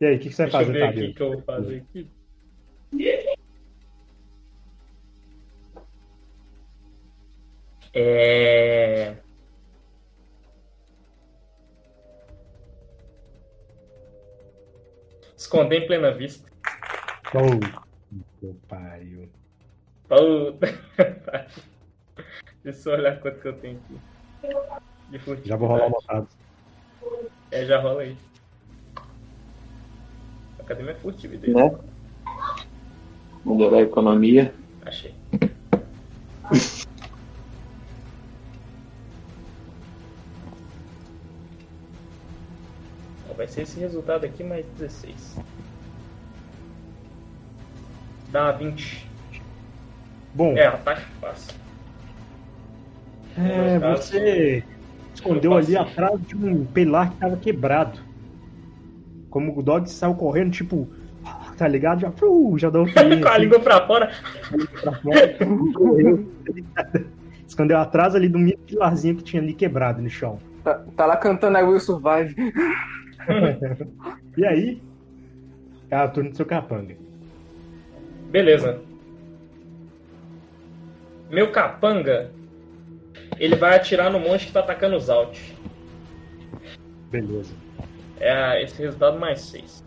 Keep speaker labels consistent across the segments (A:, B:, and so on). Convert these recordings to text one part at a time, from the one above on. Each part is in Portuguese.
A: E aí, o que, que você vai
B: Deixa eu
A: fazer,
B: ver aqui
A: Tadeu?
B: o que eu vou fazer aqui. É... Esconder em plena vista.
A: Meu pariu.
B: Puta. Deixa eu olhar quanto que eu tenho aqui. De.
A: Já vou rolar uma montado.
B: É, já rola aí. Cadê minha furtividade?
C: Né? Melhorar a economia.
B: Achei. Vai ser esse resultado aqui mais 16. Dá 20.
A: Bom,
B: É, ataque fácil.
A: é,
B: caso,
A: você escondeu
B: eu
A: ali atrás de um pilar que estava quebrado. Como o dog saiu correndo, tipo, tá ligado? Já, uh, já deu um pulinho,
B: Com a
A: assim,
B: língua pra fora.
A: pra fora, correu, Escondeu atrás ali do mini pilarzinho que tinha ali quebrado no chão.
D: Tá, tá lá cantando I Will Survive.
A: E aí, é o turno do seu capanga.
B: Beleza. Meu capanga, ele vai atirar no monte que tá atacando os alt.
A: Beleza.
B: É esse resultado mais 6.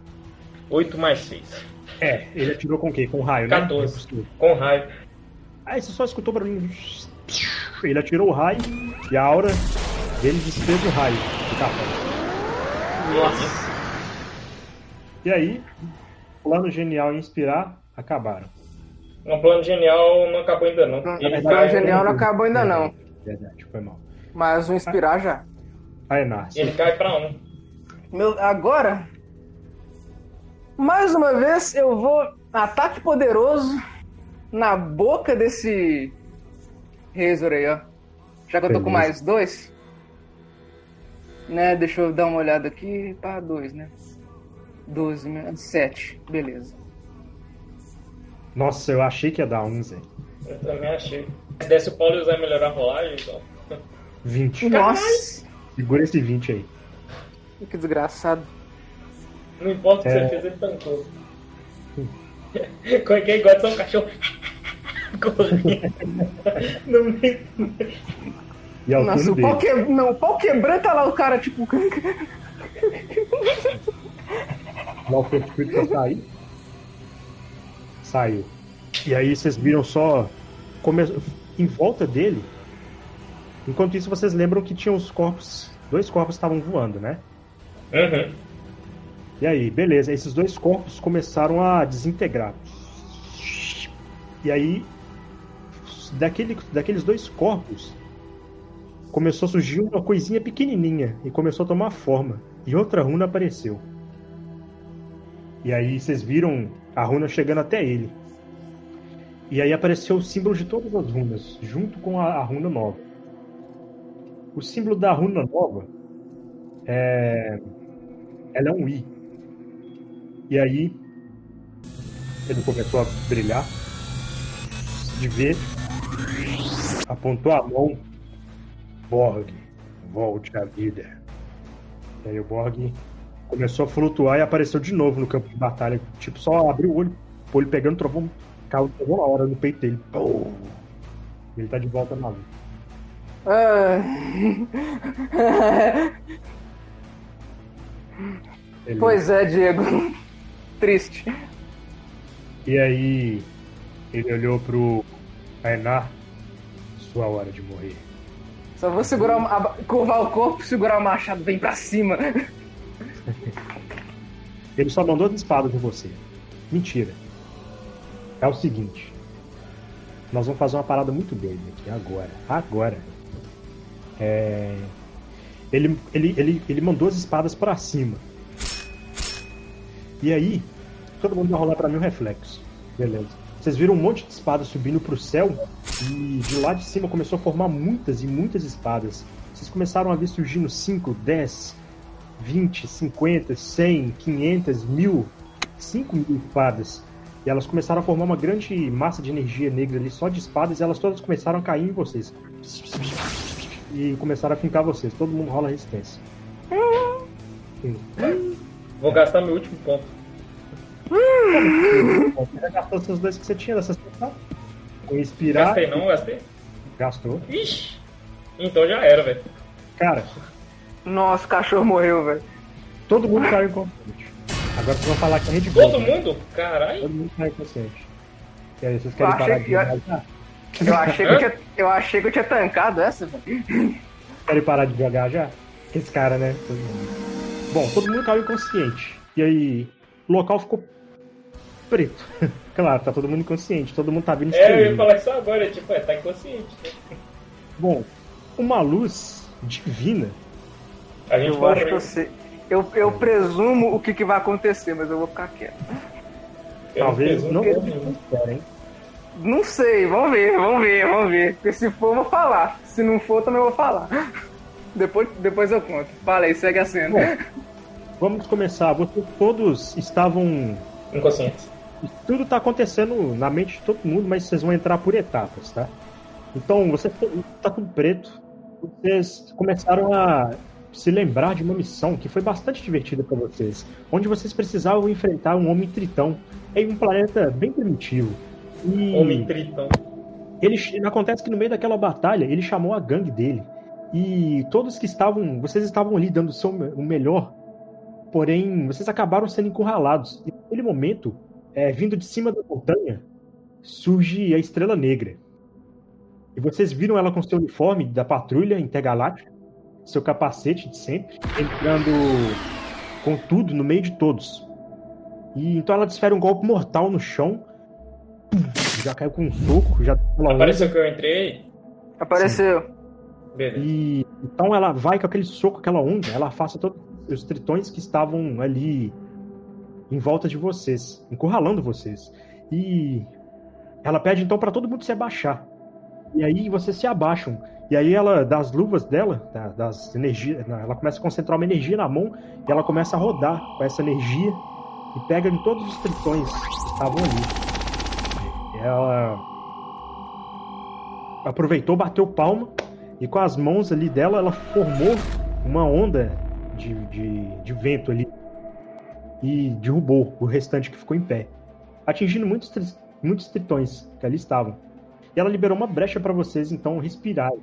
B: 8 mais 6.
A: É, ele atirou com o quê? Com raio, né?
B: 14. Com raio.
A: Aí você só escutou barulho. Ele atirou o raio e a aura dele desfez o raio do capanga.
D: Nossa.
A: E aí, plano genial e inspirar acabaram.
B: Um plano genial não acabou ainda não.
D: Não,
B: Ele
D: o plano genial não acabou ainda não.
A: Verdade, foi mal.
D: Mas o inspirar já.
A: Aí, Narcia.
B: Ele cai pra um.
D: Meu, agora. Mais uma vez eu vou. Ataque poderoso na boca desse. Razor aí, ó. Já que eu tô com mais dois. Né, deixa eu dar uma olhada aqui. Tá, dois, né? 12, né? 7. Beleza.
A: Nossa, eu achei que ia dar 11.
B: Eu também achei. Se desse o Paulo e usar melhorar a rolagem, então.
A: 20.
D: Nossa!
A: Segura esse 20 aí.
D: Que desgraçado.
B: Não importa o que
A: É.
B: você fez, ele tancou. Quem gosta de ser um cachorro. Correndo. No meio.
A: E é o
D: Nossa, o pau, que... Não, o pau quebrando tá lá o cara, tipo.
A: Lá o Fortitude pra sair. Saiu. E aí vocês viram só. Come... Em volta dele. Enquanto isso, vocês lembram que tinha os corpos. Dois corpos estavam voando, né?
B: Uhum.
A: E aí, beleza. Esses dois corpos começaram a desintegrar. E aí, daquele, daqueles dois corpos, começou a surgir uma coisinha pequenininha e começou a tomar forma. E outra runa apareceu. E aí vocês viram a runa chegando até ele. E aí apareceu o símbolo de todas as runas, junto com a, a runa nova. O símbolo da runa nova é. Ela é um I. E aí ele começou a brilhar de ver, apontou a mão. Borg, volte à vida. E aí o Borg começou a flutuar e apareceu de novo no campo de batalha. Tipo, só abriu o olho, o olho pegando trovão, caiu trovão na hora no peito dele. Pum! Ele tá de volta na luta. Ele-
D: pois é, Diego. Triste.
A: E aí ele olhou pro Ainar. Sua hora de morrer.
D: Só vou segurar curvar o corpo, segurar o machado, vem pra cima.
A: Ele só mandou as espadas em você. Mentira. É o seguinte. Nós vamos fazer uma parada muito doida aqui agora. Agora. É... Ele, ele, ele, ele mandou as espadas pra cima. E aí, todo mundo vai rolar pra mim um reflexo. Beleza. Vocês viram um monte de espadas subindo pro céu e de lá de cima começou a formar muitas e muitas espadas. Vocês começaram a ver surgindo 5, 10, 20, 50, 100, 500, mil, 5 mil espadas. E elas começaram a formar uma grande massa de energia negra ali, só de espadas, e elas todas começaram a cair em vocês. E começaram a fincar vocês. Todo mundo rola resistência.
B: Vou gastar meu último ponto.
A: Você já gastou seus dois que você tinha dessa sessão? Inspirar.
B: Gastei não, gastei?
A: Gastou.
B: Ixi! Então já era, velho.
A: Cara,
D: Nossa, o cachorro morreu, velho.
A: todo mundo caiu inconsciente. Agora vocês vão falar que é Red Bull.
B: Todo
A: né?
B: mundo? Caralho.
A: Todo mundo caiu inconsciente. E aí, vocês querem parar de
D: que-? Eu achei que eu tinha, eu achei que eu tinha tancado essa, velho.
A: Querem parar de jogar já? Esse cara, né? Bom, todo mundo caiu inconsciente. E aí, o local ficou preto. claro, tá todo mundo inconsciente, todo mundo tá vindo
B: É, eu ia falar isso agora, tipo, é, tá inconsciente. né?
A: Bom, uma luz divina
B: A gente
D: Eu acho que eu sei. Eu, eu presumo o que, que vai acontecer, mas eu vou ficar quieto.
B: Eu
A: talvez não
B: que-
A: seja o que espera, hein?
D: Não sei, vamos ver, vamos ver, vamos ver. Porque se for, eu vou falar. Se não for, também vou falar. Depois, depois eu conto. Fala aí, segue a cena.
A: Vamos começar. Vocês todos estavam.
B: Inconscientes.
A: Tudo tá acontecendo na mente de todo mundo, mas vocês vão entrar por etapas, tá? Então, você tá tudo preto. Vocês começaram a se lembrar de uma missão que foi bastante divertida para vocês, onde vocês precisavam enfrentar um homem tritão em um planeta bem primitivo. E
B: Homem tritão.
A: ele acontece que no meio daquela batalha ele chamou a gangue dele e todos que estavam, vocês estavam ali dando o seu o melhor, porém vocês acabaram sendo encurralados. E naquele momento, é, vindo de cima da montanha, surge a Estrela Negra. E vocês viram ela com seu uniforme da patrulha intergaláctica, seu capacete de sempre, entrando com tudo no meio de todos. E então ela desfere um golpe mortal no chão. Já caiu com um soco, já
B: Apareceu que eu entrei.
D: Apareceu.
B: Beleza.
A: e então ela vai com aquele soco, aquela onda, ela afasta todos os tritões que estavam ali em volta de vocês, encurralando vocês. E ela pede então para todo mundo se abaixar. E aí vocês se abaixam. E aí ela, das luvas dela, da- das energias, ela começa a concentrar uma energia na mão e ela começa a rodar com essa energia e pega em todos os tritões que estavam ali. Ela aproveitou, bateu palma e com as mãos ali dela, ela formou uma onda de, de, de vento ali e derrubou o restante que ficou em pé, atingindo muitos, muitos tritões que ali estavam. E ela liberou uma brecha para vocês então respirarem,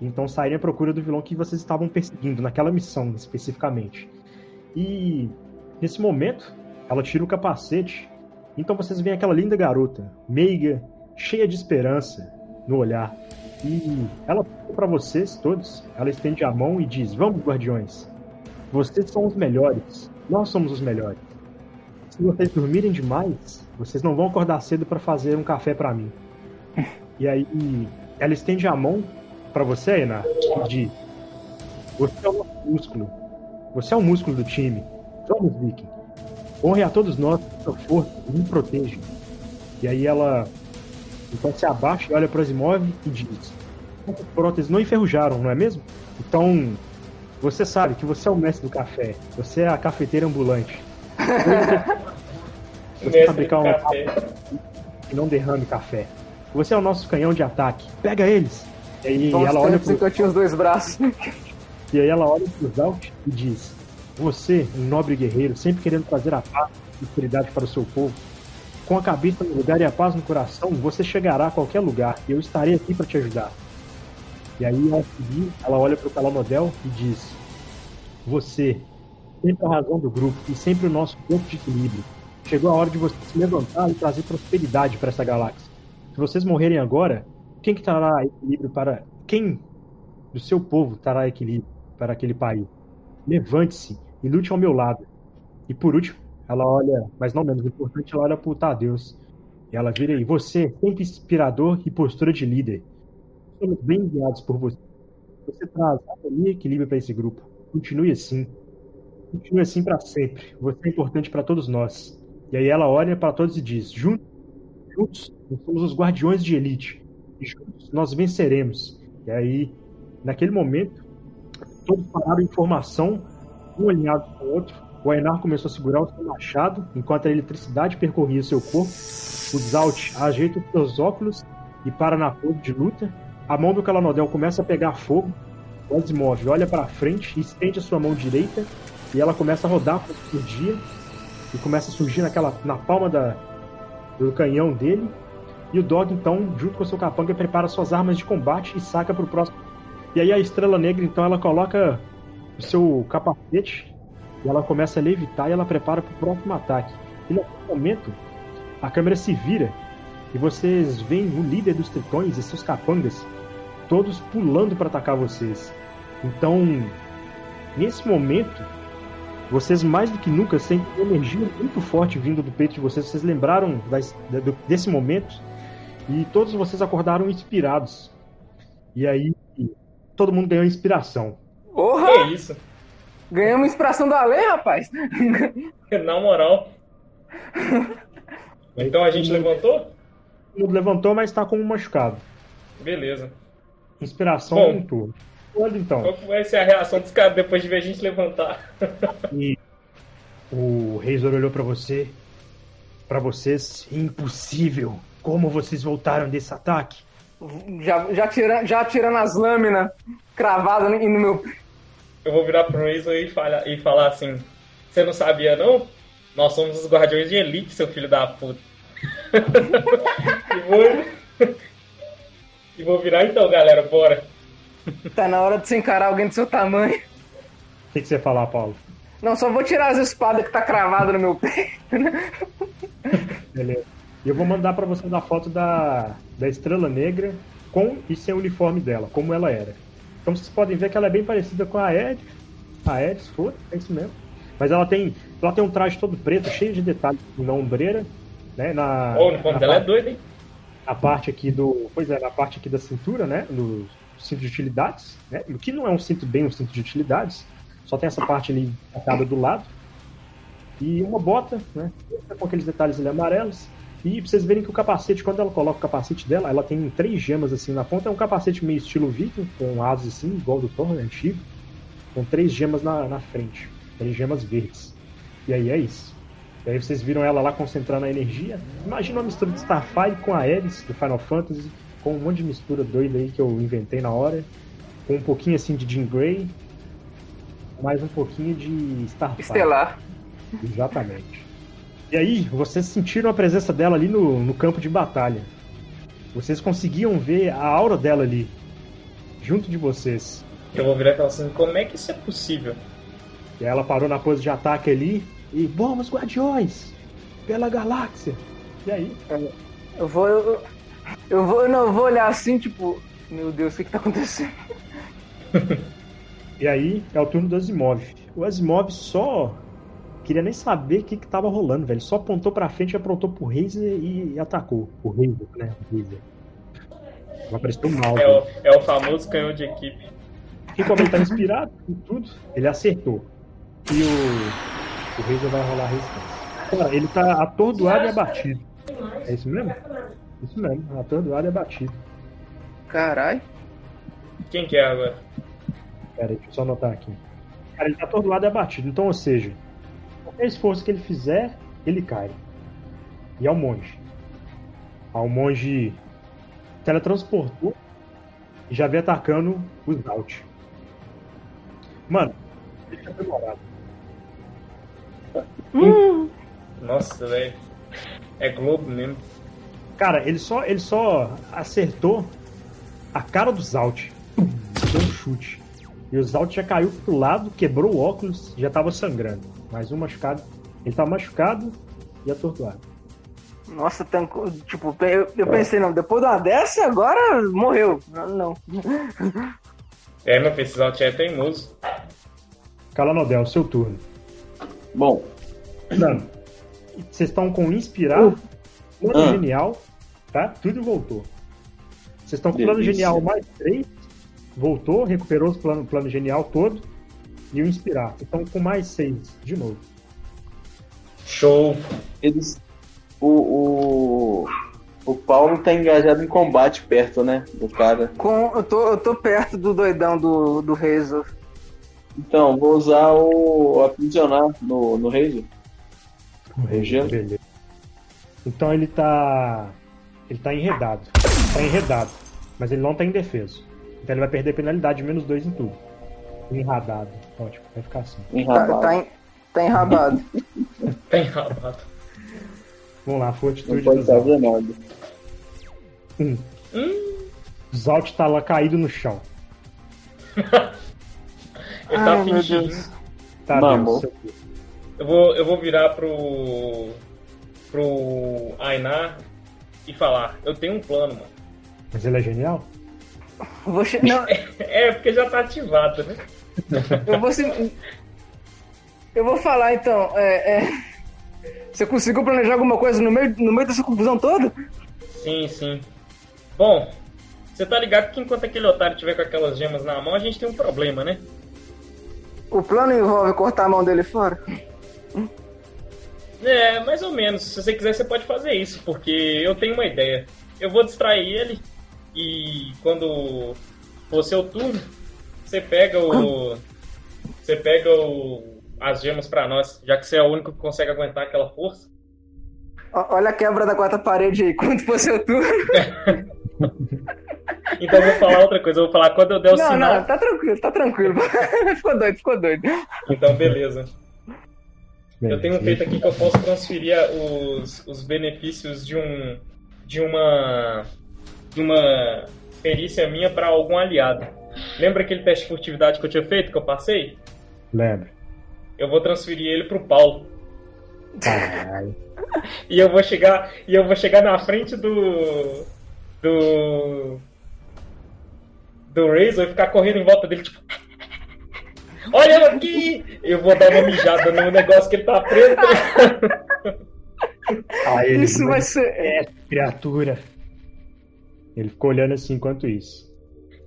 A: e então saírem à procura do vilão que vocês estavam perseguindo naquela missão especificamente. E nesse momento, ela tira o capacete, então vocês veem aquela linda garota, meiga, cheia de esperança no olhar. E ela para vocês todos, ela estende a mão e diz: Vamos, guardiões. Vocês são os melhores. Nós somos os melhores. Se vocês dormirem demais, vocês não vão acordar cedo para fazer um café para mim. E aí ela estende a mão para você, Enar, e diz: Você é o nosso músculo. Você é o músculo do time. Vamos, Viking. Honre a todos nós sua força e me proteja. E aí ela então se abaixa e olha para Asimov e diz: próteses não enferrujaram, não é mesmo? Então, você sabe que você é o mestre do café. Você é a cafeteira ambulante. Você fabricar um
B: café.
A: e não derrame café. Você é o nosso canhão de ataque. Pega eles! E aí ela olha pro,
D: que eu tinha os dois braços.
A: e aí ela olha pro Zalt e diz: Você, um nobre guerreiro, sempre querendo trazer a paz e prosperidade para o seu povo. Com a cabeça no lugar e a paz no coração, você chegará a qualquer lugar e eu estarei aqui para te ajudar. E aí, ao seguir, ela olha pro Calamodel e diz: Você, sempre a razão do grupo e sempre o nosso ponto de equilíbrio. Chegou a hora de você se levantar e trazer prosperidade para essa galáxia. Se vocês morrerem agora, quem que trará equilíbrio para. Quem do seu povo trará equilíbrio para aquele país? Levante-se e lute ao meu lado. E por último, ela olha, mas não menos importante, ela olha pro Tadeus. E ela vira aí, você, sempre inspirador e postura de líder. Somos bem enviados por você. Você traz harmonia e equilíbrio para esse grupo. Continue assim. Continue assim para sempre. Você é importante para todos nós. E aí ela olha para todos e diz: juntos, juntos, nós somos os guardiões de elite. E juntos nós venceremos. E aí, naquele momento, todos pararam em formação, um alinhado com o outro. O Ainar começou a segurar o seu machado, enquanto a eletricidade percorria seu corpo. O Zalt ajeita os seus óculos e para na pose de luta. A mão do Calanodel começa a pegar fogo. O Asimov olha para frente estende a sua mão direita e ela começa a rodar por dia e começa a surgir naquela, na palma da, do canhão dele. E o Dog, então, junto com o seu capanga, prepara suas armas de combate e saca pro próximo. E aí a Estrela Negra, então, ela coloca o seu capacete e ela começa a levitar e ela prepara pro próximo ataque. E nesse momento, a câmera se vira e vocês veem o líder dos tritões e seus capangas todos pulando para atacar vocês. Então, nesse momento, vocês mais do que nunca sentem energia muito forte vindo do peito de vocês. Vocês lembraram desse momento e todos vocês acordaram inspirados. E aí, todo mundo ganhou inspiração.
D: Porra!
B: Que isso?
D: Ganhamos inspiração do Alê, rapaz!
B: Na moral. Então a gente levantou?
A: Levantou, mas tá com um machucado.
B: Beleza.
A: Inspiração
B: Bom.
A: um turno. Olha então.
B: Qual vai ser a reação dos caras depois de ver a gente levantar?
A: E o Razor olhou pra você. Pra vocês, impossível. Como vocês voltaram desse ataque?
D: Já, já, tira, já tirando as lâminas cravadas no, no meu.
B: Eu vou virar pro Razor e falar, e falar assim: Você não sabia, não? Nós somos os guardiões de elite, seu filho da puta. e, vou... e vou virar então, galera, bora.
D: Tá na hora de você encarar alguém do seu tamanho.
A: O que, que você ia falar, Paulo?
D: Não, só vou tirar as espadas que tá cravada no meu peito.
A: Beleza. E eu vou mandar pra você a foto da, da Estrela Negra com e sem o uniforme dela, como ela era. Então vocês podem ver que ela é bem parecida com a Aedes. A Aedes, foi, é isso mesmo. Mas ela tem, ela tem um traje todo preto, cheio de detalhes na ombreira, né? Na,
B: o uniforme
A: na
B: dela é
A: parte-
B: doido, hein?
A: a parte aqui do. Pois é, na parte aqui da cintura, né? No cinto de utilidades, né? O que não é um cinto bem um cinto de utilidades. Só tem essa parte ali atada do lado. E uma bota, né? Com aqueles detalhes ali amarelos. E pra vocês verem que o capacete, quando ela coloca o capacete dela, ela tem três gemas assim na ponta. É um capacete meio estilo viking, com asas assim, igual do Thor, né, antigo. Com três gemas na, na frente. Três gemas verdes. E aí é isso. E aí vocês viram ela lá concentrando a energia. Imagina uma mistura de Starfire com a Ares do Final Fantasy, com um monte de mistura doida aí que eu inventei na hora. Com um pouquinho assim de Jean Grey. Mais um pouquinho de Starfire.
D: Estelar.
A: Exatamente. E aí, vocês sentiram a presença dela ali no, no campo de batalha. Vocês conseguiam ver a aura dela ali, junto de vocês.
B: Eu vou virar e falar assim: Como é que isso é possível?
A: E aí ela parou na pose de ataque ali e vamos, guardiões! Pela galáxia! E aí,
D: Eu vou. Eu, eu vou. Não, eu vou olhar assim, tipo. Meu Deus, o que, que tá acontecendo?
A: e aí é o turno do Asimov. O Asimov só queria nem saber o que, que tava rolando, velho. Só apontou pra frente, apontou pro Razer e, e atacou. O Razer, né? O Razer. Ela prestou mal.
B: É o, é o famoso canhão de equipe.
A: E como ele tá inspirado em tudo, ele acertou. E o, o Razer vai rolar a resistência. Cara, ele tá atordoado e abatido. É isso mesmo? Isso mesmo, atordoado e abatido.
D: Caralho.
B: Quem que é agora?
A: Pera aí, deixa eu só anotar aqui. Cara, ele tá atordoado e abatido. Então, ou seja, qualquer esforço que ele fizer, ele cai. E é o monge. Ah, o monge teletransportou e já vem atacando os Naut. Mano, tá demorado.
B: Nossa, velho. É Globo mesmo.
A: Cara, ele só, ele só acertou a cara do Zalt. Deu um chute. E o Zalt já caiu pro lado, quebrou o óculos já tava sangrando. Mais um machucado. Ele tá machucado e atordoado.
D: Nossa, tancou. Tipo, eu, eu pensei, não, depois de uma dessa, agora morreu. Não, não.
B: É, meu Zalt é teimoso.
A: Calanodel, seu turno.
C: Bom,
A: Não. Vocês estão com inspirar, plano
C: Ah.
A: genial, tá? Tudo voltou. Vocês estão com plano
C: Delícia.
A: genial mais 3, voltou, recuperou o plano, plano genial todo e o inspirar. Estão com mais 6 de novo.
B: Show.
C: eles. O, o, o Paulo tá engajado em combate perto, né? Do cara.
D: Com, eu, tô, eu tô perto do doidão do, do Razor.
C: Então, vou usar o aprisionar no, no Razor. Gelo.
A: Beleza. Então ele tá. Ele tá enredado. Tá enredado. Mas ele não tá indefeso. Então ele vai perder penalidade de menos 2 em tudo. Enradado. Ótimo, vai ficar assim.
D: Tá,
C: Enrabado.
D: tá, en- tá enrabado.
B: Tá enrabado.
A: Vamos lá,
C: Não
A: fortitude
C: pode
A: do
C: nada.
B: Hum,
A: Zalt tá lá caído no chão.
B: ele tá
D: Ai, meu
B: fingindo.
D: Deus.
A: Tá,
C: Mamou.
A: Deus,
B: Eu vou, eu vou virar pro. pro Ainar e falar: Eu tenho um plano, mano.
A: Mas ele é genial?
D: Vou che- Não,
B: É, porque já tá ativado, né?
D: Eu vou se... Eu vou falar então. É, é... Você conseguiu planejar alguma coisa no meio, no meio dessa confusão toda?
B: Sim, sim. Bom, você tá ligado que enquanto aquele otário tiver com aquelas gemas na mão, a gente tem um problema, né?
D: O plano envolve cortar a mão dele fora?
B: É, mais ou menos. Se você quiser, você pode fazer isso, porque eu tenho uma ideia. Eu vou distrair ele e quando for seu turno, você pega o. Você pega o, as gemas pra nós, já que você é o único que consegue aguentar aquela força.
D: Olha a quebra da quarta parede aí. Quando for seu turno.
B: Então eu vou falar outra coisa, eu vou falar quando eu der o
D: Não,
B: sinal.
D: não, tá tranquilo, tá tranquilo. ficou doido, ficou doido.
B: Então beleza.
A: Bem,
B: Eu tenho um feito aqui que eu posso transferir os, os benefícios de um de uma de uma perícia minha para algum aliado. Lembra aquele teste de furtividade que eu tinha feito que eu passei?
A: Lembra.
B: Eu vou transferir ele pro Paulo.
A: Caralho.
B: E eu vou chegar e eu vou chegar na frente do do do Razor e ficar correndo em volta dele tipo Olha eu aqui! Eu vou dar uma mijada no negócio que ele tá preso.
A: Aí ele
D: Isso vai ser.
A: É, criatura. Ele ficou olhando assim enquanto isso.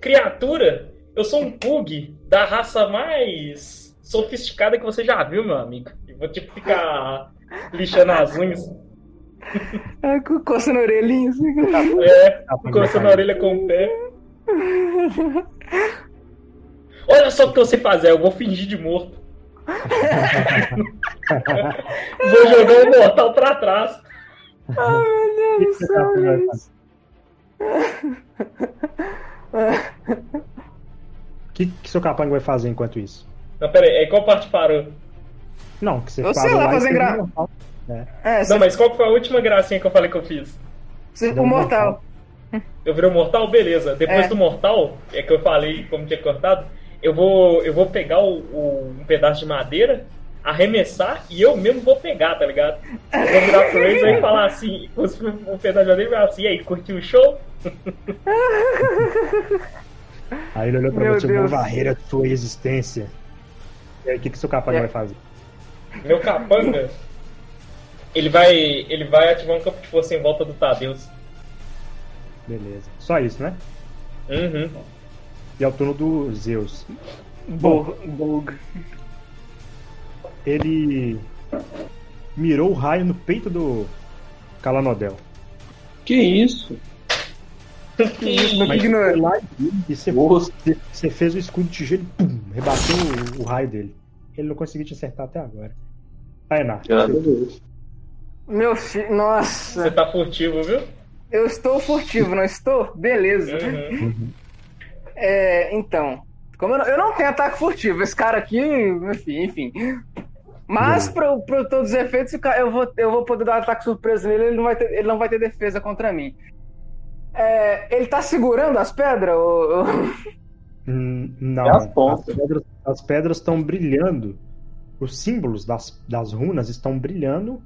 B: Criatura, eu sou um Pug da raça mais sofisticada que você já viu, meu amigo. E vou tipo ficar lixando as unhas.
D: Co- Coçando a orelhinha assim.
B: É, coçando a orelha com o pé. Olha só o que você fazer, eu vou fingir de morto. vou jogar o mortal pra trás.
A: O que que você tá fazendo? O que, que seu capanga vai fazer enquanto isso?
B: Não, pera aí, aí qual parte parou?
A: Não, que você
D: Eu sei
A: parou
D: lá
A: e
D: fazer
A: fez
D: gra-
A: um mortal.
D: É,
B: Não,
D: você,
B: mas qual que foi a última gracinha que eu falei que eu fiz?
D: você- o
A: um
D: mortal.
B: Eu virei um mortal? Beleza. Depois
D: É.
B: do mortal, é que eu falei como tinha cortado, eu vou, eu vou pegar o, o- um pedaço de madeira, arremessar e eu mesmo vou pegar, tá ligado? Eu vou virar pro e falar assim, um pedaço de madeira e falar assim, e aí, curtiu o show?
A: Aí ele olhou pra
D: Meu
A: você e vou
D: Deus.
A: varrer a sua existência. E aí, o que, que seu capanga
D: É.
A: vai fazer?
B: Meu capanga, ele vai, ele vai ativar um campo de força em volta do Tadeus.
A: Beleza. Só isso, né?
B: Uhum.
A: E é o turno do Zeus.
D: Bog. Bog.
A: Ele mirou o raio no peito do Calanodel.
C: Que isso?
A: Mas lá e você, fez o escudo de gelo e pum, rebateu o, o raio dele. Ele não conseguiu te acertar até agora. Tainá.
C: Graças a Deus.
D: Meu filho. Nossa.
B: Você tá furtivo, viu?
D: Eu estou furtivo, não estou? Beleza.
B: Uhum.
D: É, então. Como eu não, eu não tenho ataque furtivo, esse cara aqui, enfim, enfim. Mas, para todos os efeitos, eu vou, eu vou poder dar um ataque surpresa nele, ele não vai ter, ele não vai ter defesa contra mim. É, ele tá segurando as pedras? Ou,
A: Hum, não.
C: É as pontas.
A: As pedras- As pedras estão brilhando. Os símbolos das, das runas estão brilhando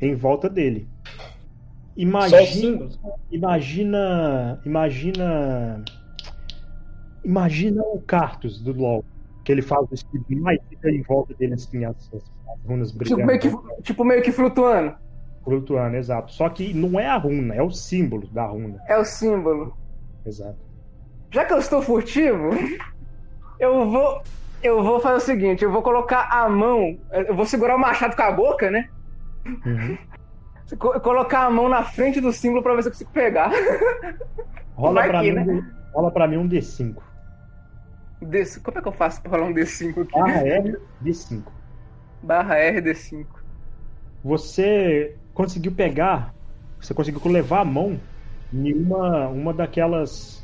A: em volta dele. Imagina, imagina, imagina, imagina o Cartus do LoL, que ele faz o escudinho e fica em volta dele assim as, as- as runas
D: tipo,
A: brilhando,
D: meio que, tipo, meio que flutuando?
A: Flutuando, exato. Só que não é a runa, é o símbolo da runa,
D: É o símbolo.
A: exato.
D: Já que eu estou furtivo, eu vou. Eu vou fazer o seguinte, eu vou colocar a mão. Eu vou segurar o machado com a boca, né?
A: Uhum.
D: Co- Colocar a mão na frente do símbolo pra ver se eu consigo pegar.
A: Rola pra,
D: que,
A: mim,
D: né?
A: rola pra mim um D5.
D: Desse- Como é que eu faço pra rolar um D5 aqui?
A: Barra R, D5.
D: Barra RD5.
A: Você conseguiu pegar, você conseguiu levar a mão em uma, uma daquelas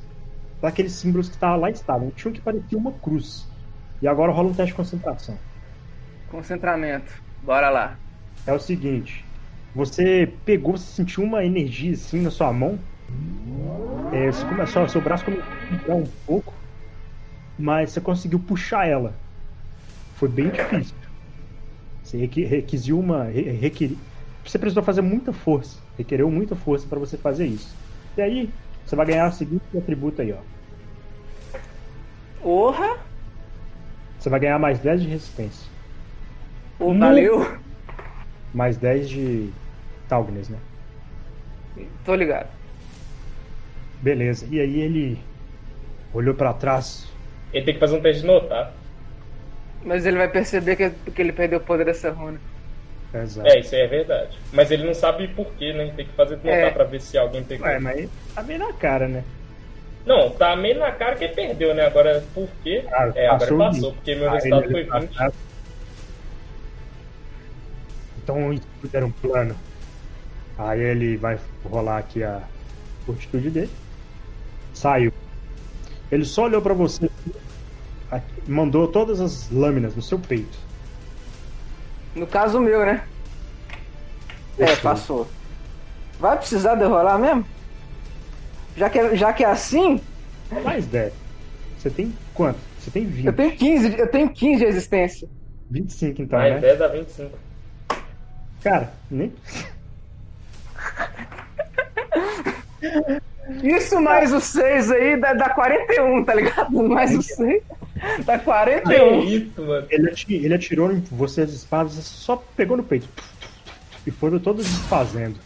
A: daqueles símbolos que estavam lá estavam. Tinha um que parecia uma cruz. E agora rola um teste de concentração.
D: Concentramento. Bora lá.
A: É o seguinte: você pegou, você sentiu uma energia assim na sua mão. É, você começou, seu braço começou a um pouco, mas você conseguiu puxar ela. Foi bem difícil. Você requi- requisiu uma. re- requeri- você precisou fazer muita força. Requereu muita força para você fazer isso. E aí, você vai ganhar o seguinte atributo aí, ó.
D: Porra!
A: Você vai ganhar mais 10 de resistência.
D: Pô, valeu!
A: Mais 10 de Talgness, né?
D: Tô ligado.
A: Beleza. E aí ele olhou pra trás.
B: Ele tem que fazer um teste de notar.
D: Mas ele vai perceber que, que ele perdeu o poder dessa runa.
A: Exato.
B: É, isso aí é verdade. Mas ele não sabe por quê, né? Tem que fazer notar
D: É.
B: pra ver se alguém pegou.
A: Ué, mas tá bem na cara, né?
B: Não, tá meio na cara que ele perdeu, né? Agora, por quê?
A: Ah,
B: é, agora
A: passou
B: porque meu
A: Aí
B: resultado foi
A: olhou pra
B: 20.
A: trás. Então isso tudo era um plano. Aí ele vai rolar aqui a fortitude dele. Saiu. Ele só olhou pra você, mandou todas as lâminas no seu peito.
D: No caso meu, né? É,
A: Passou.
D: Vai precisar derrolar mesmo? Já que, é- já que é assim,
A: Mais 10. Você tem quanto? Você tem 20.
D: eu tenho 15, de- eu tenho 15 de existência.
A: 25 então,
B: Mais
A: né?
B: 10 dá 25.
A: Cara, nem.
D: Isso mais o 6 aí dá, dá 41, tá ligado? Mais o 6 dá
B: Que
D: 41.
B: isso, mano.
A: Ele, ati- ele atirou em você as espadas, só pegou no peito. E foram todos desfazendo.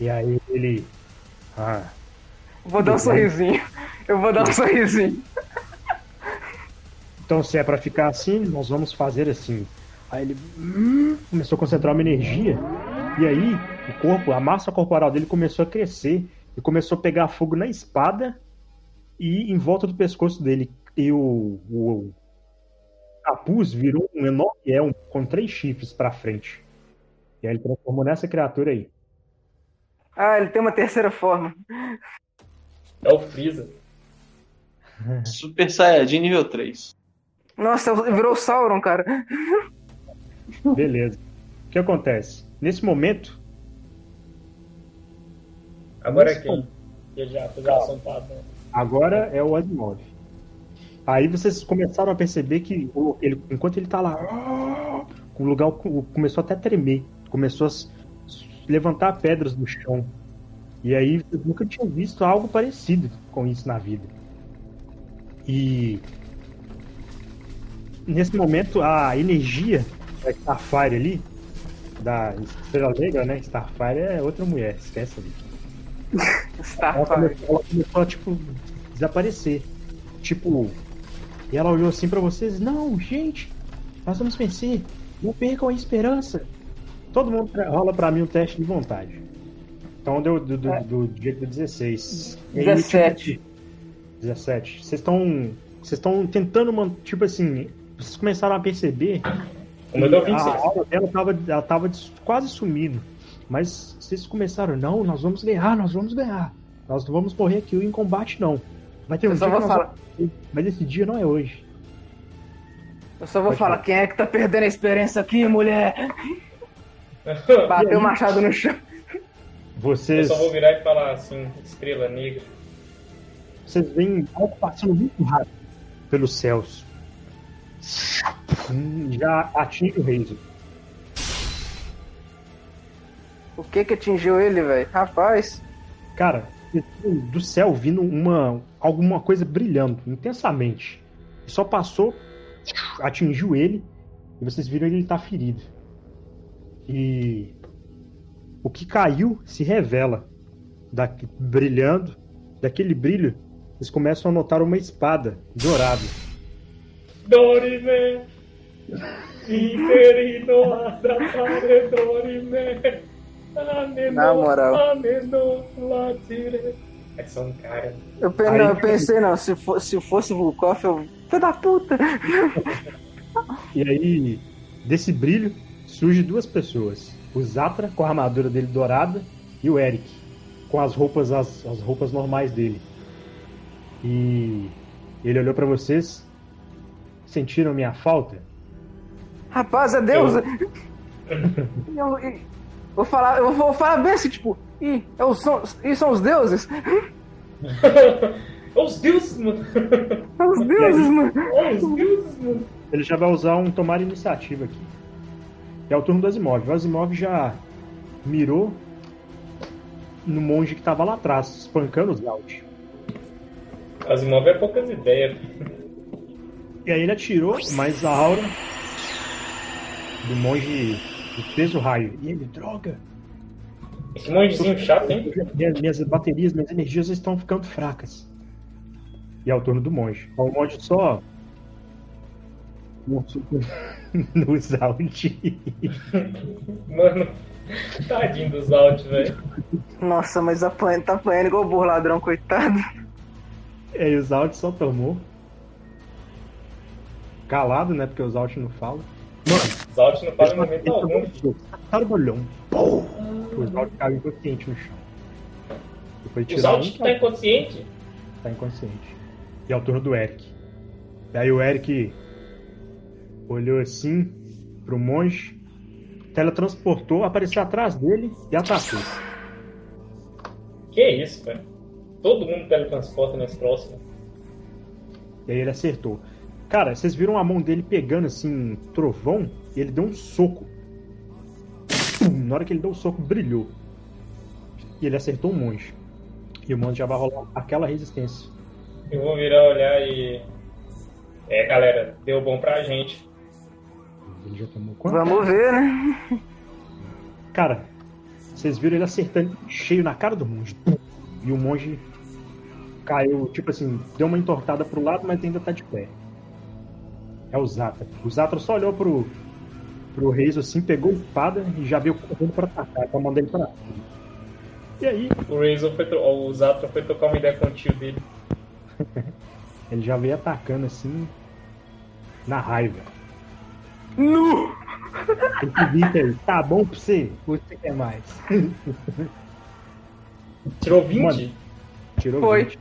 A: E aí ele. Ah,
D: Vou dar um sorrisinho. Eu vou dar um sorrisinho.
A: então se é pra ficar assim, nós vamos fazer assim. Aí ele hum, começou a concentrar uma energia. E aí o corpo, a massa corporal dele começou a crescer. E começou a pegar fogo na espada e em volta do pescoço dele. E o, o capuz virou um enorme elmo com três chifres pra frente. E aí ele transformou nessa criatura aí.
D: Ah, ele tem uma terceira forma.
B: É o Freeza.
C: Super Saiyajin nível 3.
D: Nossa, virou o Sauron, cara.
A: Beleza. O que acontece? Nesse momento,
B: Agora
A: Isso.
B: quem? Que já fez a ação padrão.
A: agora é o Asimov. Aí vocês começaram a perceber que ele, enquanto ele tá lá, o lugar co- começou até a tremer. Começou a levantar pedras do chão. E aí eu nunca tinha visto algo parecido com isso na vida. E nesse momento a energia da Starfire ali, da Estrela Negra, né? Starfire é outra mulher, esquece ali. Ela
D: Starfire.
A: começou, ela começou a, tipo, desaparecer. Tipo, e ela olhou assim pra vocês: Não, gente, nós vamos vencer. Não percam a esperança. Todo mundo rola pra mim um teste de vontade. Então deu do, do,
D: É.
A: do, do jeito do 16. E aí,
D: 17.
A: tipo, 17. Vocês estão. Vocês estão tentando, tipo assim. Vocês começaram a perceber
B: O meu deu
A: a
B: 26.
A: aura dela tava, ela tava quase sumindo. Mas vocês começaram, não, nós vamos ganhar, nós vamos ganhar. Nós não vamos morrer aqui em combate, não. Vai ter um
D: Eu só vou falar.
A: vamos- Mas esse dia não é hoje.
D: Eu só vou
A: Pode
D: falar,
A: falar.
D: quem é que tá perdendo a experiência aqui, mulher? Bateu o machado no chão.
B: Eu
A: Vocês,
B: só vou virar e falar assim, estrela negra.
A: vocês veem algo passando muito rápido pelos céus. Hum, Já atinge o Razor.
D: O que que atingiu ele, velho? Rapaz.
A: Cara, do céu vindo uma alguma coisa brilhando intensamente. Só passou, atingiu ele e vocês viram ele tá ferido. E o que caiu se revela, da, brilhando, daquele brilho, vocês começam a notar uma espada dourada.
B: Dorime! Interino!
D: Na moral.
B: É só um cara.
D: Eu, pe-
A: Aí-
D: não, eu pensei, não, se, for, se fosse Vulkov, eu. Filho da puta!
A: E aí, desse brilho, surge duas pessoas. O Zatra, com a armadura dele dourada, e o Eric, com as roupas, as, as roupas normais dele. E ele olhou pra vocês. Sentiram minha falta?
D: Rapaz, é Deus. Eu, eu- vou falar, eu vou falar bem assim, tipo, ih, é o som, ih, são os deuses?
B: Os deuses, mano.
D: É os deuses, mano.
B: Os deuses, mano.
A: Ele já vai usar um tomar iniciativa aqui. É o turno do Asimov. O Asimov já mirou no monge que tava lá atrás, espancando os Alt.
B: Asimov é poucas ideias.
A: E aí ele atirou, mas a aura do monge fez o raio. E ele, droga!
B: Esse mongezinho chato, hein?
A: Minhas, minhas baterias, minhas energias estão ficando fracas. E é o turno do monge. O monge só. Nos Alt.
B: Mano, tadinho dos alt, velho.
D: Nossa, mas apanha, tá apanhando igual o burro ladrão, coitado.
A: E aí os Alt só tomou. Calado, né? Porque os Alt não falam. Mano,
B: Os alt não fazem momento algum.
A: Tacaram o bolhão. Pum! Os Alt ficaram inconscientes no chão. Depois
B: Os
A: tiraram
B: alt
A: um,
B: que tá inconsciente?
A: tá inconsciente. E é o turno do Eric. E aí o Eric olhou assim pro monge, teletransportou, apareceu atrás dele e atacou.
B: Que isso, velho? Todo mundo teletransporta nesse próximo.
A: E aí ele acertou. Cara, vocês viram a mão dele pegando assim, um trovão, e ele deu um soco. Pum! Na hora que ele deu o soco, brilhou. E ele acertou o monge. E o monge já vai rolar aquela resistência.
B: Eu vou virar olhar e. É, galera, deu bom pra gente.
A: Ele já tomou quanto?
D: Vamos ver, né?
A: Cara, vocês viram ele acertando cheio na cara do monge. E o monge caiu, tipo assim, deu uma entortada pro lado, mas ainda tá de pé. É o Zatra. O Zatra só olhou pro, pro Reis assim, pegou a espada e já veio correndo pra atacar, pra mandar ele pra cima. E aí,
B: O Razor foi. tro- O Zatra foi trocar uma ideia com o tio dele.
A: ele já veio atacando assim, na raiva.
D: Nu!
A: Ele que tá bom pra você? Ou você quer mais?
B: Tirou 20?
A: Mano. Tirou
D: Foi.
A: 20.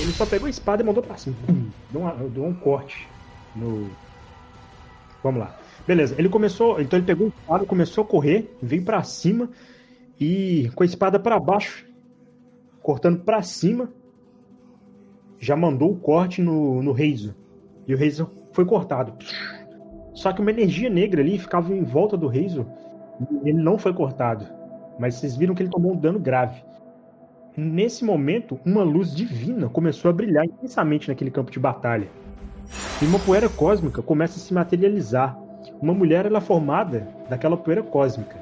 A: Ele só pegou a espada e mandou pra cima. Pum. Deu, uma- deu um corte no. Vamos lá. Beleza, ele começou. Então ele pegou a espada, começou a correr, veio pra cima e com a espada pra baixo, cortando pra cima, já mandou o corte no, no Razor. E o Razor foi cortado. Só que uma energia negra ali ficava em volta do Razor e ele não foi cortado. Mas vocês viram que ele tomou um dano grave. Nesse momento, uma luz divina começou a brilhar intensamente naquele campo de batalha. E uma poeira cósmica começa a se materializar. Uma mulher ela é formada daquela poeira cósmica.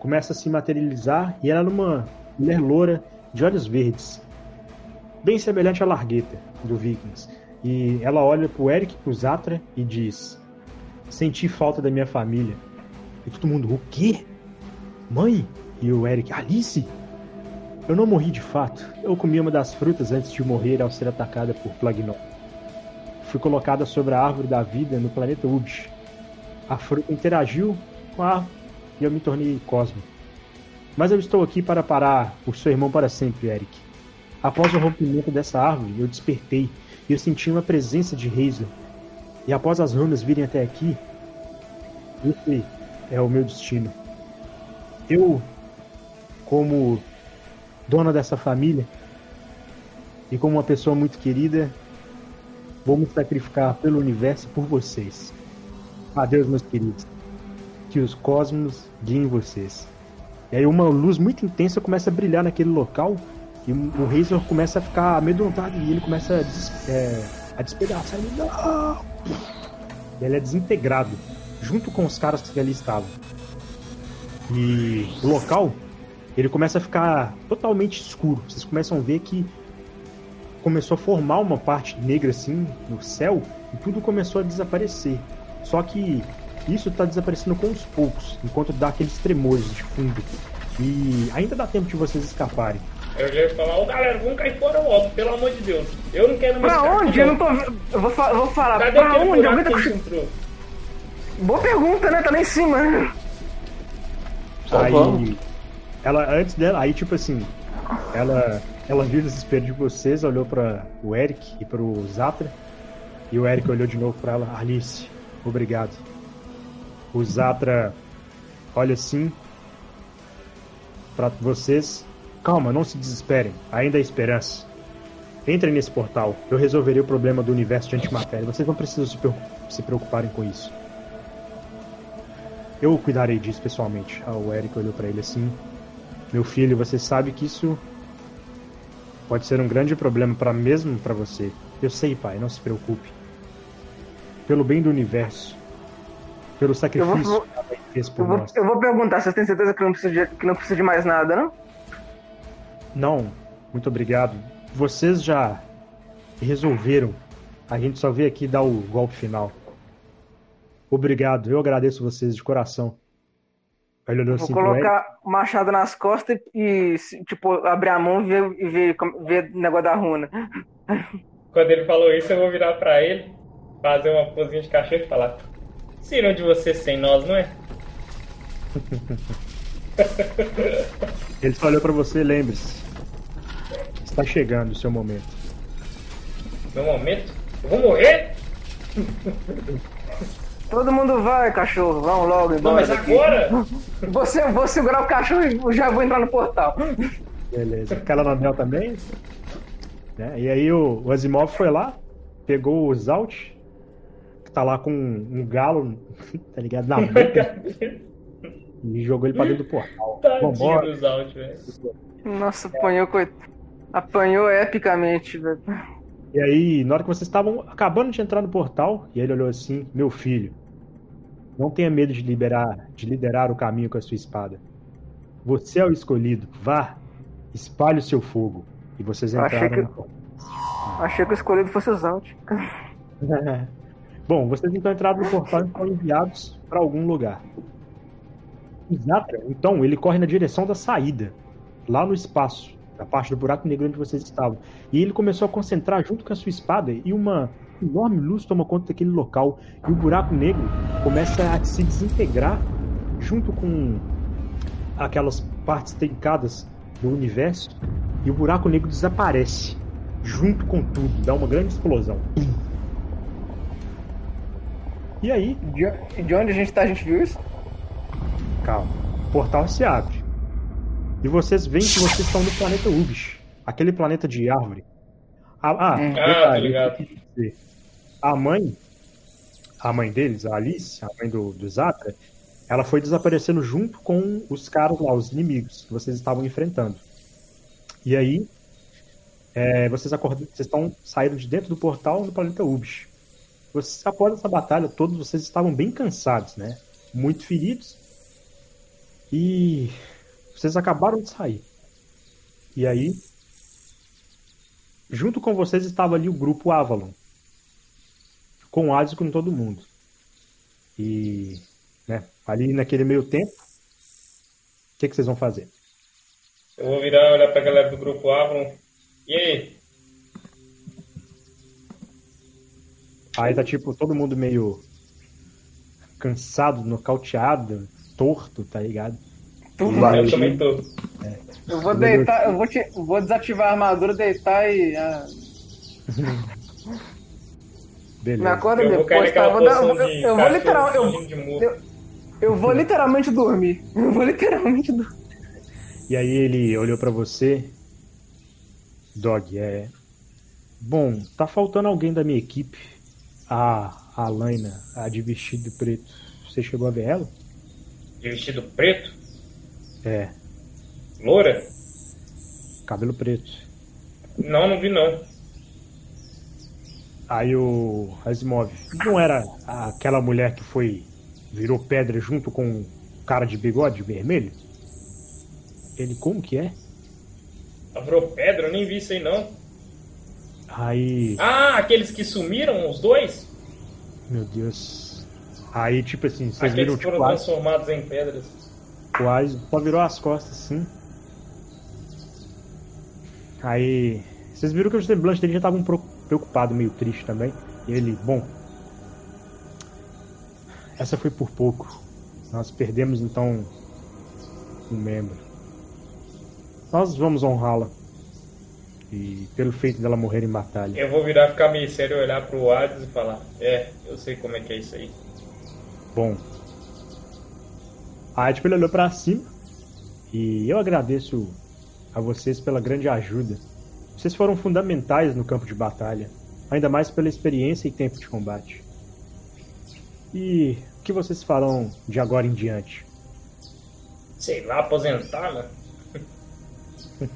A: Começa a se materializar e ela era uma mulher loura de olhos verdes. Bem semelhante à Largueta do Vikings. E ela olha pro Eric, pro Zatra e diz: Senti falta da minha família. E todo mundo, o quê? Mãe? E o Eric, Alice? Eu não morri de fato. Eu comi uma das frutas antes de morrer ao ser atacada por Plagnol. Fui colocada sobre a árvore da vida no planeta Ubis. A fruta interagiu com a árvore e eu me tornei Cosmo. Mas eu estou aqui para parar o seu irmão para sempre, Eric. Após o rompimento dessa árvore, eu despertei e eu senti uma presença de Razor. E após as runas virem até aqui, esse é o meu destino. Eu, como dona dessa família e como uma pessoa muito querida, vou me sacrificar pelo universo e por vocês. Adeus, meus queridos. Que os cosmos guiem vocês. E aí uma luz muito intensa começa a brilhar naquele local e o Razor começa a ficar amedrontado e ele começa a, des é, a despedaçar. Ele, não! E ele é desintegrado junto com os caras que ali estavam. E o local ele começa a ficar totalmente escuro. Vocês começam a ver que começou a formar uma parte negra assim no céu e tudo começou a desaparecer. Só que isso está desaparecendo com os poucos, enquanto dá aqueles tremores de fundo. E ainda dá tempo de vocês escaparem.
B: Eu já ia falar, ô galera, vamos cair fora logo, pelo amor de Deus. Eu não quero mais
D: Pra
B: ficar
D: onde?
B: aqui,
D: Eu não tô vendo. Eu vou, fa- eu vou falar.
B: Cadê
D: pra onde? Alguém tá...
B: a gente entrou?
D: Boa pergunta, né? Tá lá em cima. né?
A: Aí
C: vamos.
A: ela antes dela, aí tipo assim, ela ela viu o desespero de vocês, olhou para o Eric e pro Zatra E o Eric olhou de novo para ela. Alice, obrigado. O Zatra olha assim para vocês. Calma, não se desesperem. Ainda há esperança. Entrem nesse portal. Eu resolverei o problema do universo de antimatéria. Vocês não precisam se, se preocuparem com isso. Eu cuidarei disso pessoalmente. Ah, o Eric olhou para ele assim. Meu filho, você sabe que isso pode ser um grande problema para mesmo para você. Eu sei, pai, não se preocupe. Pelo bem do universo, pelo sacrifício
D: vou,
A: que ele fez por
D: eu vou,
A: nós.
D: Eu vou perguntar, vocês têm certeza que não, precisa de, que não precisa de mais nada, não?
A: Não, muito obrigado. Vocês já resolveram. A gente só veio aqui dar o golpe final. Obrigado, eu agradeço vocês de coração.
D: Ele olhou Vou assim colocar o machado nas costas e, tipo, abrir a mão e ver, e ver, ver o negócio da runa.
B: Quando ele falou isso, eu vou virar pra ele, fazer uma posinha de cachorro e falar: Saíram de você sem nós, não é?
A: ele só olhou pra você, lembre-se. Está chegando o seu momento.
B: Meu momento? Eu vou morrer?
D: Todo mundo vai, cachorro. Vamos logo embora.
B: Não, mas agora?
D: Você, vou segurar o cachorro e já vou entrar no portal.
A: Beleza. Calanabel também? Né? E aí o, o Asimov foi lá, pegou o Zalt, que tá lá com um, um galo, tá ligado? Na boca. e jogou ele pra dentro do portal.
B: Tadinho Vambora. do Zalt, velho.
D: Nossa, apanhou, coitado. Apanhou epicamente, velho.
A: E aí, na hora que vocês estavam acabando de entrar no portal, e ele olhou assim: Meu filho, não tenha medo de liberar, de liderar o caminho com a sua espada. Você é o escolhido. Vá, espalhe o seu fogo. E vocês entraram.
D: Achei que, Achei que o escolhido fosse o Zalt.
A: Bom, vocês então entraram no portal e foram enviados para algum lugar. Exato. Então, ele corre na direção da saída, lá no espaço, da parte do buraco negro onde vocês estavam. E ele começou a concentrar junto com a sua espada e uma enorme luz toma conta daquele local e o buraco negro começa a se desintegrar junto com aquelas partes trincadas do universo e o buraco negro desaparece junto com tudo, dá uma grande explosão. E aí?
D: De, de onde a gente tá? A gente viu isso?
A: Calma. O portal se abre. E vocês veem que vocês estão no planeta Ubis, aquele planeta de árvore. Ah, ah,
B: hum. ah ligado
A: a mãe, a mãe deles, a Alice, a mãe do, do Zatra, ela foi desaparecendo junto com os caras lá, os inimigos que vocês estavam enfrentando. E aí, é, vocês acordam, vocês estão saindo de dentro do portal no planeta Ubis. Vocês, após essa batalha, todos vocês estavam bem cansados, né? Muito feridos. E vocês acabaram de sair. E aí, junto com vocês estava ali o grupo Avalon, com o Hades com todo mundo. E né, ali naquele meio tempo, o que, que vocês vão fazer?
B: Eu vou virar olhar pra galera do grupo Avon. E aí?
A: Aí tá tipo todo mundo meio cansado, nocauteado, torto, tá ligado?
B: Eu também tô.
D: Eu vou deitar, eu vou, te, vou desativar a armadura, deitar e. Ah...
A: Beleza.
D: Me acorda eu depois, tá? Vou dar, eu, eu vou literal, eu, eu, eu vou literalmente dormir. Eu vou literalmente dormir.
A: E aí ele olhou para você. Dog, é. Bom, tá faltando alguém da minha equipe. A, a Laina, a de vestido preto. Você chegou a ver ela?
B: De vestido preto?
A: É.
B: Loura?
A: Cabelo preto.
B: Não, não vi não.
A: Aí o Asimov, não era aquela mulher que foi virou pedra junto com o cara de bigode vermelho? Ele, como que é?
B: virou pedra? Eu nem vi isso aí não.
A: Aí.
B: Ah, aqueles que sumiram, os dois?
A: Meu Deus. Aí, tipo assim,
B: vocês
A: aqueles
B: viram foram tipo, transformados em pedras.
A: Quase, só virou as costas, sim. Aí. Vocês viram que o semblante dele já tava um pouco preocupado, meio triste também. E ele, bom, essa foi por pouco. Nós perdemos então um membro. Nós vamos honrá-la. e pelo feito dela morrer em batalha.
B: Eu vou virar, ficar meio sério, olhar pro Hades e falar: É, eu sei como é que é isso aí.
A: Bom. Aí, tipo, ele olhou pra cima e eu agradeço a vocês pela grande ajuda. Vocês foram fundamentais no campo de batalha, ainda mais pela experiência e tempo de combate. E o que vocês farão de agora em diante?
B: Sei lá, aposentar, né?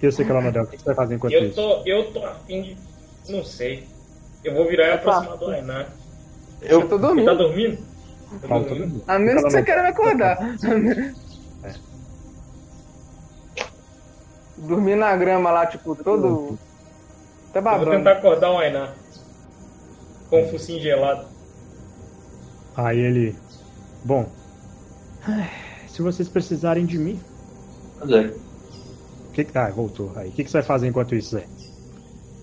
A: Eu sei que ela Madel, o que você vai fazer enquanto
B: Eu
A: isso?
B: tô, eu tô afim de. Não sei. Eu vou virar e aproximar do Ainá.
D: Eu
C: Eu,
D: tô
B: Ele tá
D: dormindo.
A: Todo mundo.
D: A menos que você queira me acordar.
A: É.
D: Dormir na grama lá, tipo, todo. Até
B: Eu vou
D: babando.
B: tentar acordar o Ainá. Com o focinho gelado.
A: Aí ele. Bom. Se vocês precisarem de mim.
C: Zé,
A: O que que. Ah, voltou. Aí. O que, que você vai fazer enquanto isso, Zé?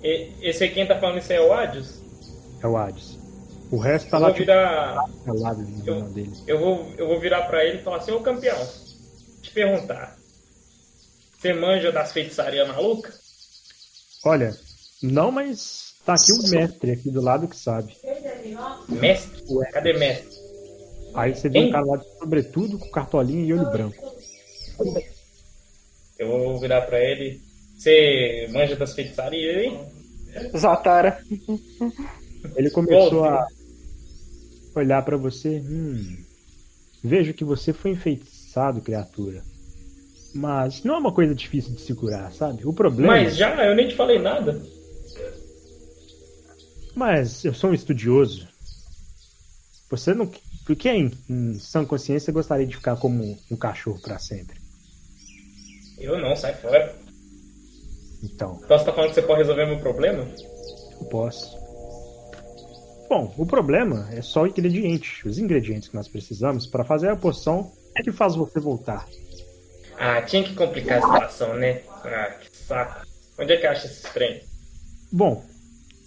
B: Esse aí quem tá falando isso é o Hades?
A: É o Hades. O resto tá
B: Eu
A: lá
B: vou
A: tipo,
B: virar.
A: do
B: Eu-
A: deles.
B: Eu vou, eu vou virar pra ele e falar assim, ô campeão, te perguntar. Você manja das feitiçarias malucas?
A: Olha, não, mas tá aqui o mestre aqui do lado que sabe.
B: Mestre? Cadê mestre?
A: Aí você vê
B: Hein?
A: um cara lá de sobretudo com cartolinha e olho branco.
B: Eu vou virar pra ele. Você manja das feitiçarias aí?
D: Zatara.
A: Ele começou a olhar pra você. Hum, vejo que você foi enfeitiçado, criatura. Mas não é uma coisa difícil de se curar, sabe? O problema.
B: Mas já, eu nem te falei nada.
A: Mas eu sou um estudioso. Você não. Por que em, em sã consciência gostaria de ficar como um cachorro pra sempre?
B: Eu não, sai fora.
A: Então,
B: Então você tá falando que você pode resolver meu problema?
A: eu posso. Bom, o problema é só o ingrediente, os ingredientes que nós precisamos para fazer a poção é que faz você voltar.
B: Ah, tinha que complicar a situação, né? Ah, que saco. Onde é que acha esses trem?
A: Bom,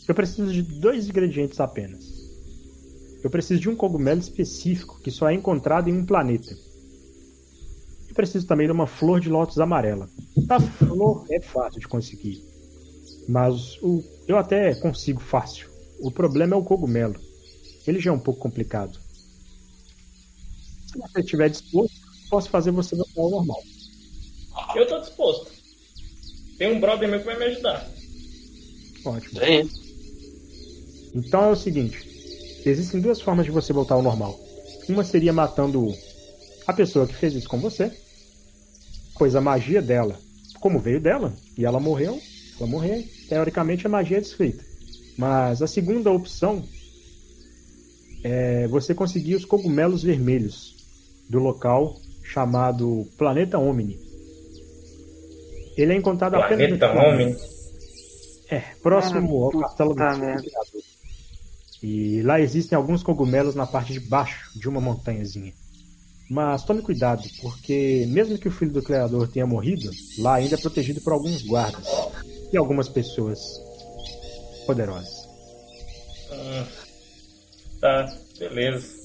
A: eu preciso de dois ingredientes apenas. Eu preciso de um cogumelo específico que só é encontrado em um planeta. Eu preciso também de uma flor de lótus amarela. A flor é fácil de conseguir, mas o, eu até consigo fácil. O problema é o cogumelo. Ele já é um pouco complicado. Se você estiver disposto, posso fazer você voltar ao normal.
B: Eu tô disposto. Tem um brother meu que vai me ajudar.
A: Ótimo.
C: tem.
A: Então é o seguinte: existem duas formas de você voltar ao normal. Uma seria matando a pessoa que fez isso com você, pois a magia dela, como veio dela, e ela morreu, ela morreu, teoricamente a magia é desfeita. Mas a segunda opção é você conseguir os cogumelos vermelhos do local chamado Planeta Omni. Ele é encontrado apenas
B: Planeta
A: nesse
B: Homem.
A: é, próximo
D: Ah,
A: ao castelo do Criador. E lá existem alguns cogumelos na parte de baixo de uma montanhazinha. Mas tome cuidado, porque mesmo que o filho do Criador tenha morrido, lá ainda é protegido por alguns guardas e algumas pessoas poderosas.
B: Hum, tá, beleza.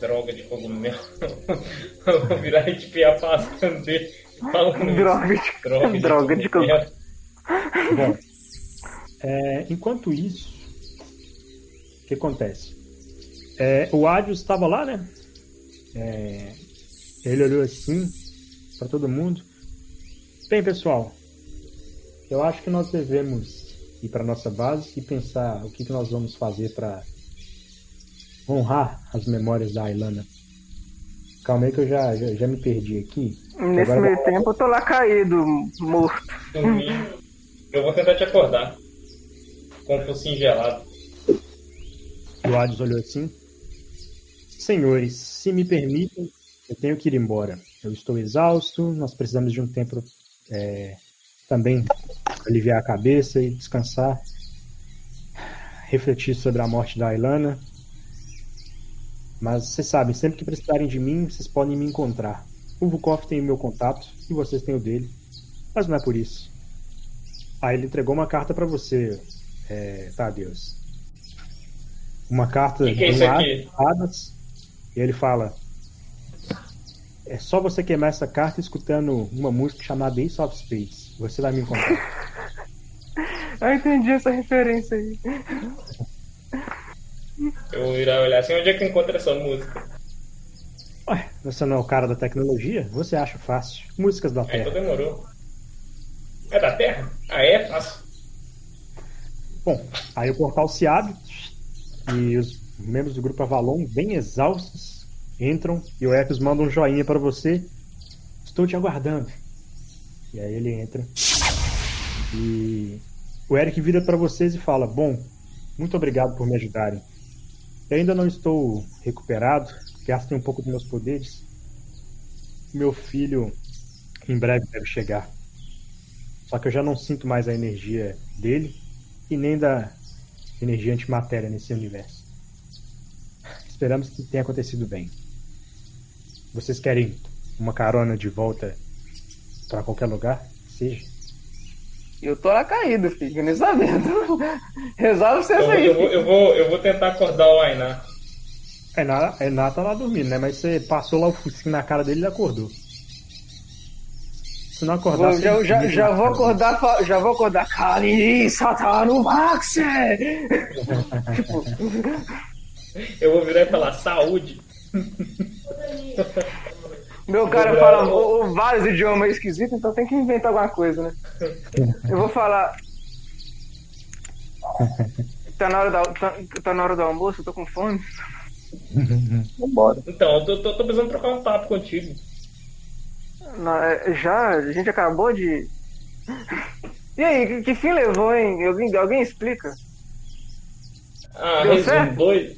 B: Droga de cogumelo. Eu vou virar e te afastando dele.
D: Droga de,
B: Droga
D: droga de cogumelo.
A: Bom, é, enquanto isso, o que acontece? É, o Adios estava lá, né? É, ele olhou assim para todo mundo. Bem, pessoal, eu acho que nós devemos ir para nossa base e pensar o que, que nós vamos fazer para honrar as memórias da Ailana. Calma aí que eu já, já, já me perdi aqui.
D: Nesse
A: Agora-
D: meio tempo eu tô lá caído, morto.
B: Eu vou tentar te acordar. Com o focinho gelado.
A: O Hades olhou assim. Senhores, se me permitem, eu tenho que ir embora. Eu estou exausto, nós precisamos de um tempo é, também aliviar a cabeça e descansar. Refletir sobre a morte da Ailana. Mas vocês sabem, sempre que precisarem de mim, vocês podem me encontrar. O Vukov tem o meu contato e vocês têm o dele. Mas não é por isso. Aí ele entregou uma carta pra você, é, Tadeus. Uma carta
B: Que que é
A: de um? Hadas, e ele fala: É só você queimar essa carta escutando uma música chamada Ace of Spades. Você vai me encontrar.
D: Eu entendi essa referência aí.
B: Eu vou virar e olhar assim, onde é que encontra essa música?
A: Ué, você não é o cara da tecnologia? Você acha fácil. Músicas da
B: Ah, então
A: Terra.
B: demorou. É da Terra? Ah, é? Fácil.
A: Bom, aí o portal se abre e os membros do grupo Avalon, bem exaustos, entram e o Epios manda um joinha para você. Estou te aguardando. E aí ele entra. E o Eric vira para vocês e fala: Bom, muito obrigado por me ajudarem. Eu ainda não estou recuperado, gastei um pouco dos meus poderes. Meu filho em breve deve chegar. Só que eu já não sinto mais a energia dele e nem da energia antimatéria nesse universo. Esperamos que tenha acontecido bem. Vocês querem uma carona de volta para qualquer lugar? Seja.
D: Eu tô na caída, filho, nem sabendo. Resolve vocês
B: Eu,
D: aí.
B: eu, vou, eu, vou, eu vou tentar acordar o Ainá.
A: A Ená, a Ená tá lá dormindo, né? Mas você passou lá o focinho na cara dele e acordou. Se não acordar,
D: Vou- já, já, já vou acordar, já vou acordar. Kali, Satano Max! tipo,
B: Eu vou virar e falar saúde.
D: meu cara fala o- o- vários idiomas esquisitos, então tem que inventar alguma coisa, né? Eu vou falar. Tá na hora, da, tá, tá na hora do almoço, eu tô com fome.
C: Vambora.
B: Então, eu tô, tô, tô precisando trocar um papo contigo.
D: Não, é, já, a gente acabou de. E aí, que, que fim levou, hein? Alguém, alguém explica?
B: Ah,
D: Deu certo?
B: dois.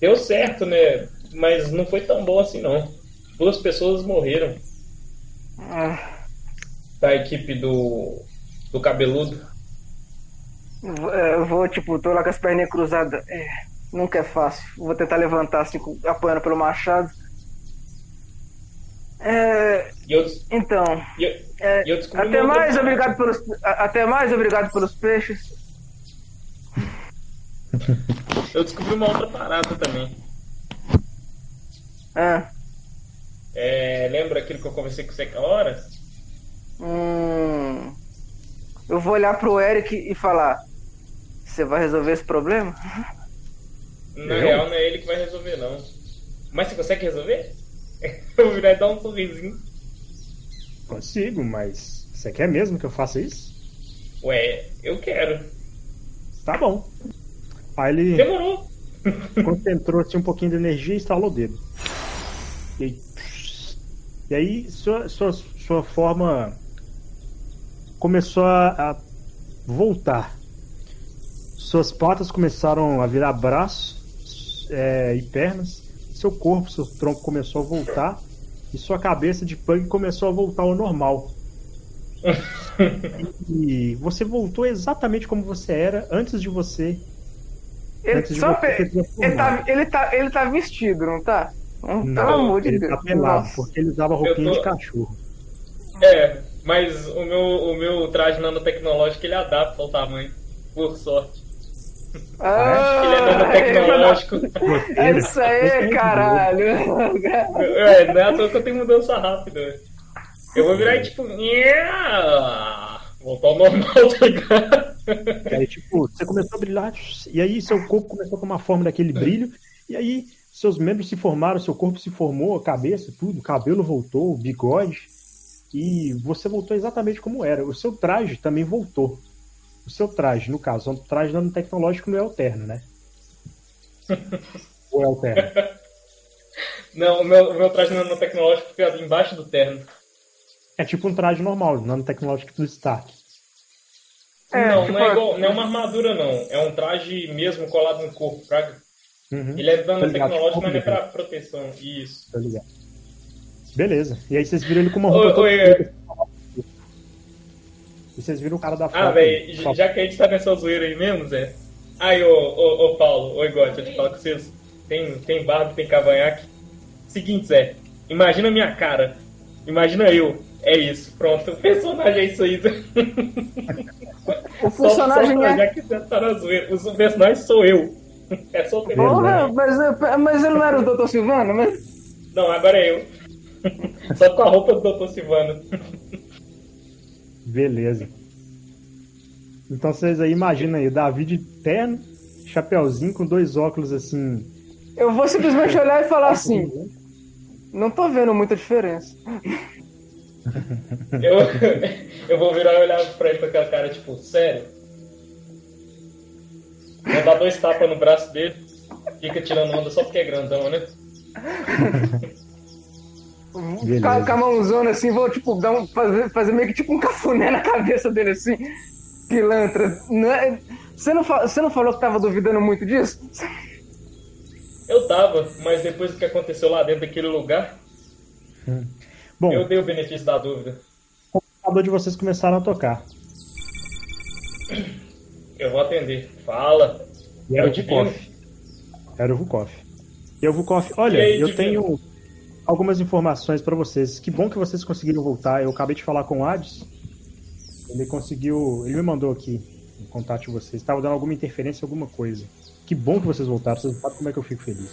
B: Deu certo, né? Mas não foi tão bom assim, não. Duas pessoas morreram
D: Ah,
B: da equipe do, do cabeludo.
D: é, eu vou, tipo, tô lá com as perninhas cruzadas. É, nunca é fácil. Vou tentar levantar assim, apoiando pelo machado. É,
B: eu,
D: então,
B: eu,
D: é,
B: eu
D: até mais obrigado pelos, até mais obrigado pelos peixes.
B: eu descobri uma outra parada também.
D: Ah,
B: É, lembra aquilo que eu conversei com você aquela hora?
D: hum, eu vou olhar pro Eric e falar: Você vai resolver esse problema?
B: Na
A: Eu?
B: real, não é ele que vai resolver, não. Mas você consegue resolver? Eu vou virar e dar um sorrisinho.
A: Consigo, mas você quer mesmo que eu faça isso?
B: Ué, eu quero.
A: Tá bom. Aí ele
B: Demorou.
A: concentrou assim, um pouquinho de energia e estalou o dedo. E aí, e aí sua, sua, sua forma começou a, a voltar. Suas patas começaram a virar braços é, e pernas. Seu corpo, seu tronco começou a voltar. E sua cabeça de pug começou a voltar ao normal. E você voltou exatamente como você era antes de você.
D: Ele,
A: Antes de
D: só
A: você
D: pe- ele, tá, ele, tá, ele tá vestido, não tá? Hum,
A: Não,
D: Pelo amor de
A: ele
D: Deus.
A: tá pelado,
D: Nossa.
A: porque ele usava roupinha
B: tô-
A: de cachorro.
B: É, mas o meu, o meu traje nanotecnológico ele adapta ao tamanho, por sorte.
D: Ah,
B: Ele é nanotecnológico.
D: É isso aí, caralho.
B: é, não é à toa que eu tenho mudança rápida. Eu vou virar e tipo. Voltar ao normal, tá ligado?
A: Aí, tipo, você começou a brilhar, e aí seu corpo começou a tomar forma daquele brilho, e aí seus membros se formaram, seu corpo se formou, a cabeça, tudo, o cabelo voltou, o bigode, e você voltou exatamente como era. O seu traje também voltou. O seu traje, no caso, o traje nanotecnológico não é alterno, né? Ou é alterno?
B: Não, o meu, o meu traje nanotecnológico fica embaixo do terno.
A: É tipo um traje normal, nanotecnológico do Stark.
D: É,
B: não,
D: tipo,
B: não é igual, não é uma armadura, não. É um traje mesmo colado no corpo, fraga.
A: Uhum.
B: Ele é
A: ligado,
B: nanotecnológico, mas não é pra proteção. Isso.
A: Tá ligado? Beleza. E aí vocês viram ele com uma roupa
B: ô,
A: toda. E vocês viram o cara da
B: Ah,
A: foto.
B: velho,
A: Só-
B: já que a gente tá nessa zoeira aí mesmo, Zé. Aí, ô, ô, ô Paulo, ô Igor, deixa eu te falar com vocês. Tem, tem barba, tem cavanhaque. Seguinte, Zé. Imagina a minha cara. Imagina eu. É isso, pronto. O personagem é isso aí, Zé.
D: O
B: Só-
D: personagem
B: só pra-
D: é.
B: Já que você tá na zoeira. O personagem sou eu. É só o
D: Porra, mas, mas ele não era o Dr. Silvano, mas.
B: Não, agora é eu. Só com a roupa do Dr. Silvano.
A: Beleza. Então vocês aí imaginam aí, o Davi de terno, chapeuzinho com dois óculos assim.
D: Eu vou simplesmente olhar e falar assim. Não tô vendo muita diferença.
B: Eu, eu vou virar e olhar pra ele com aquela cara, tipo, sério? Vou dar dois tapas no braço dele, fica tirando onda só porque é grandão, né?
D: Com a, com a mãozona assim, vou tipo, dar um, fazer, fazer meio que tipo um cafuné na cabeça dele assim. Pilantra. Não é- você, não, fa- você não falou que tava duvidando muito disso?
B: Eu tava, mas depois do que aconteceu lá dentro daquele lugar,
A: Bom,
B: eu dei o benefício da dúvida.
A: o computador de vocês começaram a tocar.
B: Eu vou atender. Fala.
A: E era
B: É
A: o
B: o.
A: Vukov. Era o Vukov. E o Vukov, olha,
B: aí,
A: eu tenho algumas informações pra vocês. Que bom que vocês conseguiram voltar. Eu acabei de falar com o Hades. Ele conseguiu. Ele me mandou aqui um contato de vocês. Estava dando alguma interferência, alguma coisa. Que bom que vocês voltaram. Vocês não sabem como é que eu fico feliz.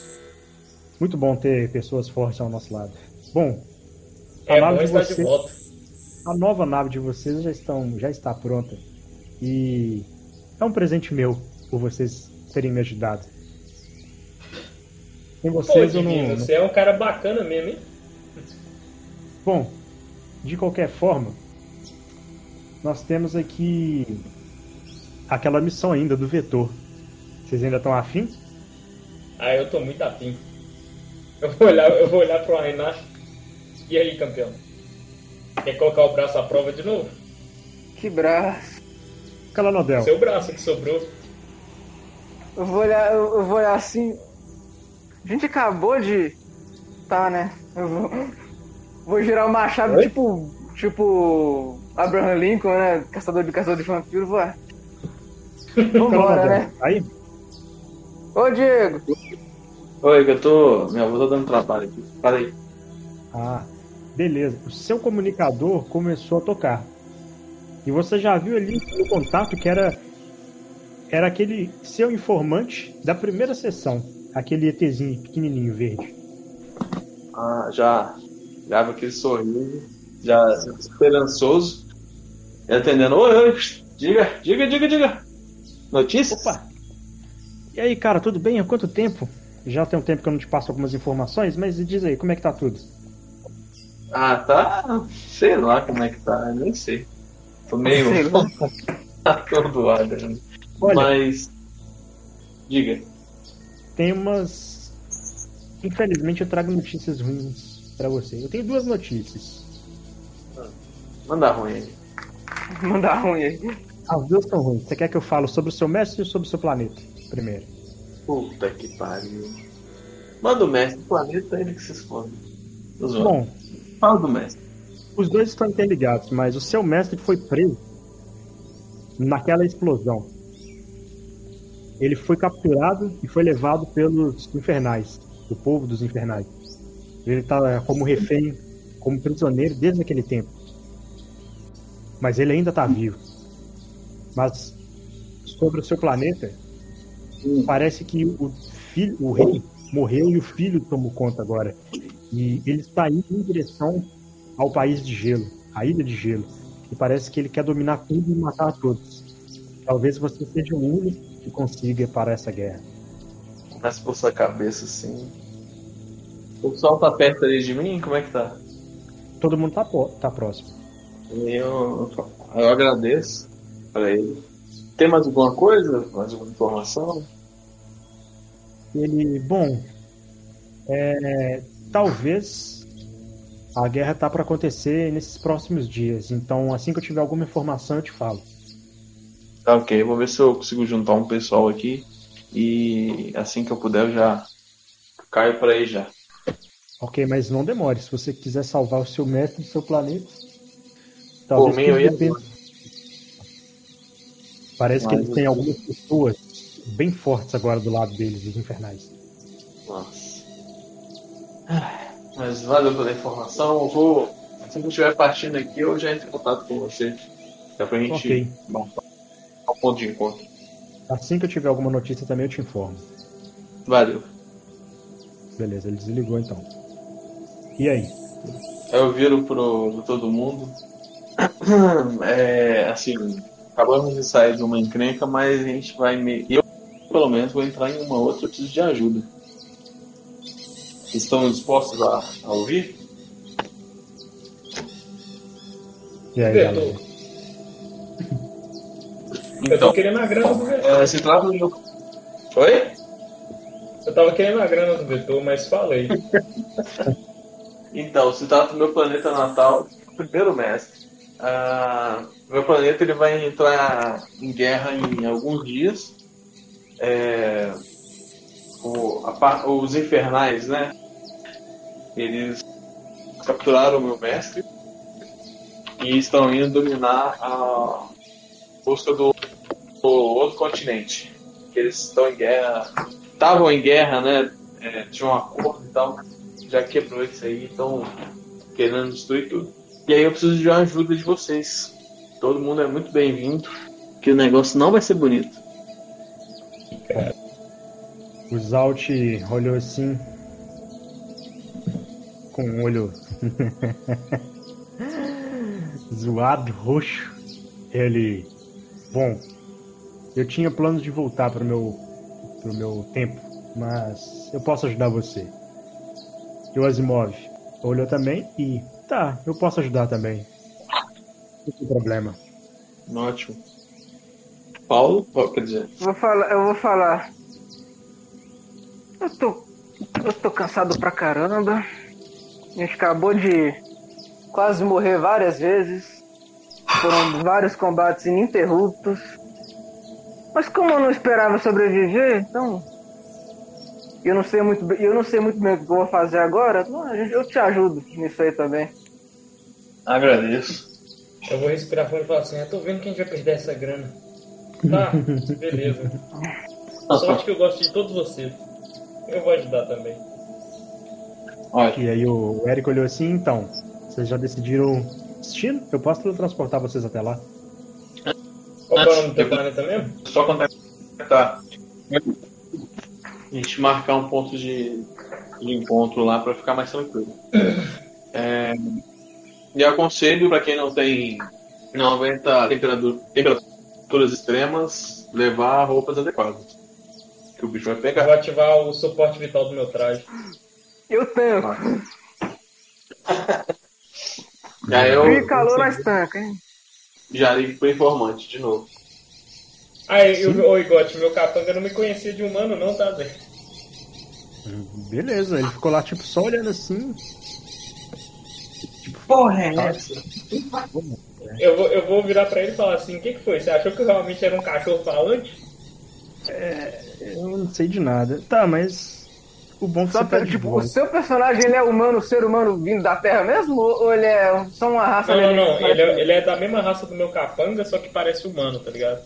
A: Muito bom ter pessoas fortes ao nosso lado. Bom, a
B: É
A: nave
B: bom
A: de
B: de
A: vocês,
B: volta.
A: a nova nave de vocês já estão, já está pronta. E é um presente meu por vocês terem me ajudado. Sem
B: Pô,
A: vocês eu não,
B: você é um cara bacana mesmo, hein?
A: Bom, de qualquer forma, nós temos aqui aquela missão ainda do vetor. Vocês ainda estão afim?
B: Ah, eu tô muito afim. Eu vou olhar, eu vou olhar pro Reinhard. E aí, campeão? Quer colocar o braço à prova de novo?
D: Que braço.
A: Calanodel,
B: Seu braço que sobrou.
D: Eu vou olhar, eu, vou olhar assim. A gente acabou de. Tá, né? Eu vou. Vou girar o machado
A: Oi?
D: tipo. Tipo. Abraham Lincoln, né? Caçador de caçador de vampiro, vou. Vambora, né?
A: Aí,
D: Ô Diego!
C: Oi, que eu tô. Minha avó tá dando trabalho aqui. Para aí.
A: Ah, beleza. O seu comunicador começou a tocar. E você já viu ali no contato que era era aquele seu informante da primeira sessão, aquele ETzinho pequenininho verde.
C: Ah, já. Já com aquele sorriso. Já esperançoso. E atendendo. Oi, oi. Diga, diga, diga, diga. Notícias?
A: Opa. E aí, cara, tudo bem? Há quanto tempo? Já tem um tempo que eu não te passo algumas informações, mas diz aí, como é que tá tudo?
C: Ah, tá. Sei lá como é que tá. Nem sei. Tô meio. Atordoado. né?
A: Olha,
C: Mas. Diga.
A: tem umas Infelizmente eu trago notícias ruins pra você. Eu tenho duas notícias.
C: Manda ruim aí.
D: Mandar ruim aí.
A: As duas são ruins. Você quer que eu falo sobre o seu mestre ou sobre o seu planeta? Primeiro.
C: Puta que pariu. Manda o mestre do planeta, ele que se esconde. Tô zoando.
A: Bom,
C: Fala do mestre.
A: Os dois estão interligados, mas o seu mestre foi preso naquela explosão. Ele foi capturado e foi levado pelos infernais, do povo dos infernais. Ele está como refém, como prisioneiro desde aquele tempo. Mas ele ainda está vivo. Mas sobre o seu planeta, parece que o filho, o rei morreu e o filho tomou conta agora. E ele está indo em direção ao país de gelo, a ilha de gelo. E parece que ele quer dominar tudo e matar todos. Talvez você seja o único que consiga parar essa guerra.
C: Mas por sua cabeça, assim. O sol tá perto ali de mim? Como é que tá?
A: Todo mundo tá, tá próximo.
C: Eu, eu agradeço pra ele. Tem mais alguma coisa? Mais alguma informação?
A: Ele, bom, é, talvez a guerra tá para acontecer nesses próximos dias. Então, assim que eu tiver alguma informação, eu te falo.
C: Tá ok, vou ver se eu consigo juntar um pessoal aqui. E assim que eu puder, eu já caio pra aí já.
A: Ok, mas não demore. Se você quiser salvar o seu mestre do seu planeta,
C: Por
A: talvez
C: mim, eu ia.
A: dependa- Parece que
C: Mas
A: eles têm algumas pessoas bem fortes agora do lado deles, os infernais.
C: Nossa. Ai, Mas valeu pela informação. Eu vou. Se eu estiver partindo aqui, eu já entro em contato com você. Dá pra gente
A: Ok.
C: marcar um ponto de encontro.
A: Assim que eu tiver alguma notícia também eu te informo.
C: Valeu.
A: Beleza, ele desligou então. E aí?
C: Eu viro pro, todo mundo. É, assim, acabamos de sair de uma encrenca, mas a gente vai meio. Eu, pelo menos, vou entrar em uma outra, eu preciso de ajuda. Estão dispostos a, a ouvir?
A: E aí?
B: Eu tô
C: Então,
B: querendo a grana do Vetor.
C: é, se trata do meu. Oi?
B: Eu tava querendo a grana do Vetor, mas falei.
C: Então, se trata do meu planeta natal, primeiro mestre. Ah, meu planeta ele vai entrar em guerra em alguns dias. É, o- a os infernais, né? Eles capturaram meu mestre e estão indo dominar a busca do, do outro continente. Eles estão em guerra, estavam em guerra, né? É, tinha um acordo e tal já quebrou isso aí, estão querendo destruir tudo. E aí eu preciso de uma ajuda de vocês. Todo mundo é muito bem-vindo, que o negócio não vai ser bonito.
A: O Zalt olhou assim. Com um olho. zoado, roxo. Ele. Bom, eu tinha planos de voltar pro meu. pro meu tempo, mas eu posso ajudar você. E o Asimov olhou também e. Tá, eu posso ajudar também. Não tem problema.
C: Ótimo. Paulo, quer dizer,
D: Vou falar, eu vou falar. Eu tô. Eu tô cansado pra caramba. A gente acabou de quase morrer várias vezes. Foram vários combates ininterruptos. Mas como eu não esperava sobreviver, então. Eu não sei muito, bem- eu não sei muito bem o que eu vou fazer agora. Não, a gente- eu te ajudo nisso aí também.
C: agradeço.
B: Eu vou respirar fundo e falar assim, eu tô vendo que a gente vai perder essa grana. Tá, beleza. Sorte que eu gosto de todos vocês. Eu vou ajudar também.
C: Ótimo.
A: E aí o Eric olhou assim, então. Vocês já decidiram destino? Eu posso transportar vocês até lá.
B: Qual é o nome do teu planeta mesmo?
C: Só contactar. A gente marcar um ponto de, de encontro lá para ficar mais tranquilo. É, e aconselho para quem não tem. não aguenta temperatura, temperaturas extremas, levar roupas adequadas. Que o bicho vai
B: Eu
C: pegar.
B: vou ativar o suporte vital do meu traje.
D: Eu tenho.
C: E aí eu
D: Frio e calor na estanca, hein?
C: já ligo pro informante de novo.
B: Ah, e o Oi, Gotti, meu capanga não me conhecia de humano não, tá, Zé?
A: Beleza, ele ficou lá, tipo, só olhando assim.
C: Porra, é essa?
B: Eu vou, eu vou virar pra ele e falar assim, o que, que foi? Você achou que eu realmente era um cachorro falante?
A: Eu não sei de nada. Tá, mas. O bom é que
D: Só
A: tá
D: tipo,
A: boa.
D: o seu personagem ele é humano, ser humano vindo da Terra mesmo? Ou ele é só uma raça
B: Não, não, não. Ele é, ele é da mesma raça do meu capanga, só que parece humano, tá ligado?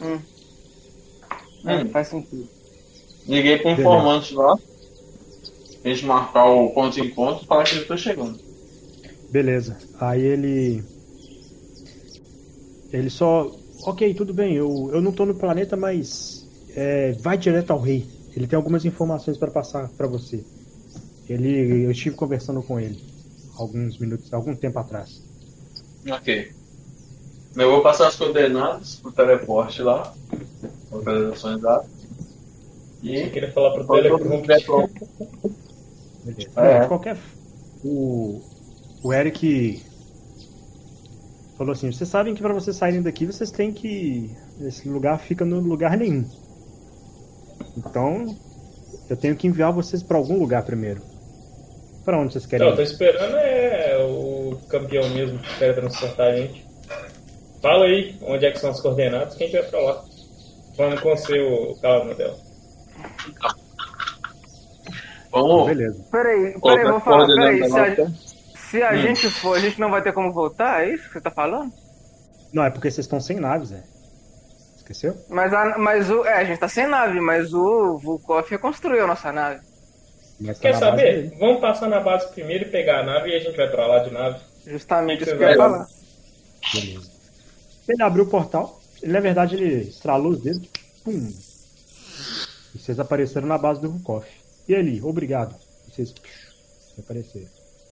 D: Hum. É, faz sentido.
C: Liguei pro informante lá. A gente marcar o ponto de encontro e falar que ele tá chegando.
A: Beleza. Aí ele. Ele só. Ok, tudo bem, eu, eu não tô no planeta, mas. é, vai direto ao rei. Ele tem algumas informações para passar para você. Ele. Eu estive conversando com ele. Alguns minutos. algum tempo atrás.
C: Ok. Eu vou passar as coordenadas pro teleporte lá. Localizações.
B: Eu
C: E
B: queria falar pro
C: pronto.
A: Beleza.
C: É.
A: Não, de qualquer. O. O Eric. Falou assim: vocês sabem que para vocês saírem daqui, vocês têm que. Esse lugar fica no lugar nenhum. Então. Eu tenho que enviar vocês para algum lugar primeiro. Para onde vocês querem
B: Não, eu tô esperando é o campeão mesmo que quer transportar a gente. Fala aí onde é que são as coordenadas que a gente vai pra lá. Vamos com o seu carro dela.
C: Vamos
A: Beleza.
D: Peraí, peraí, vou falar, peraí. Se a,
C: tá?
D: se a gente for, a gente não vai ter como voltar? É isso que você tá falando?
A: Não, é porque vocês estão sem naves, é. Esqueceu?
D: Mas, a, mas o. É, a gente tá sem nave, mas o Vulkov reconstruiu a nossa nave.
A: Mas tá
B: Quer saber?
A: dele.
B: Vamos passar na base primeiro e pegar a nave e a gente vai pra lá de nave.
D: Justamente
B: Isso
D: que eu ia falar.
A: Beleza. Ele abriu o portal. Ele, na verdade, ele estralou os dedos. Pum. E vocês apareceram na base do Vukov. E ali, obrigado. Vocês psh, apareceram.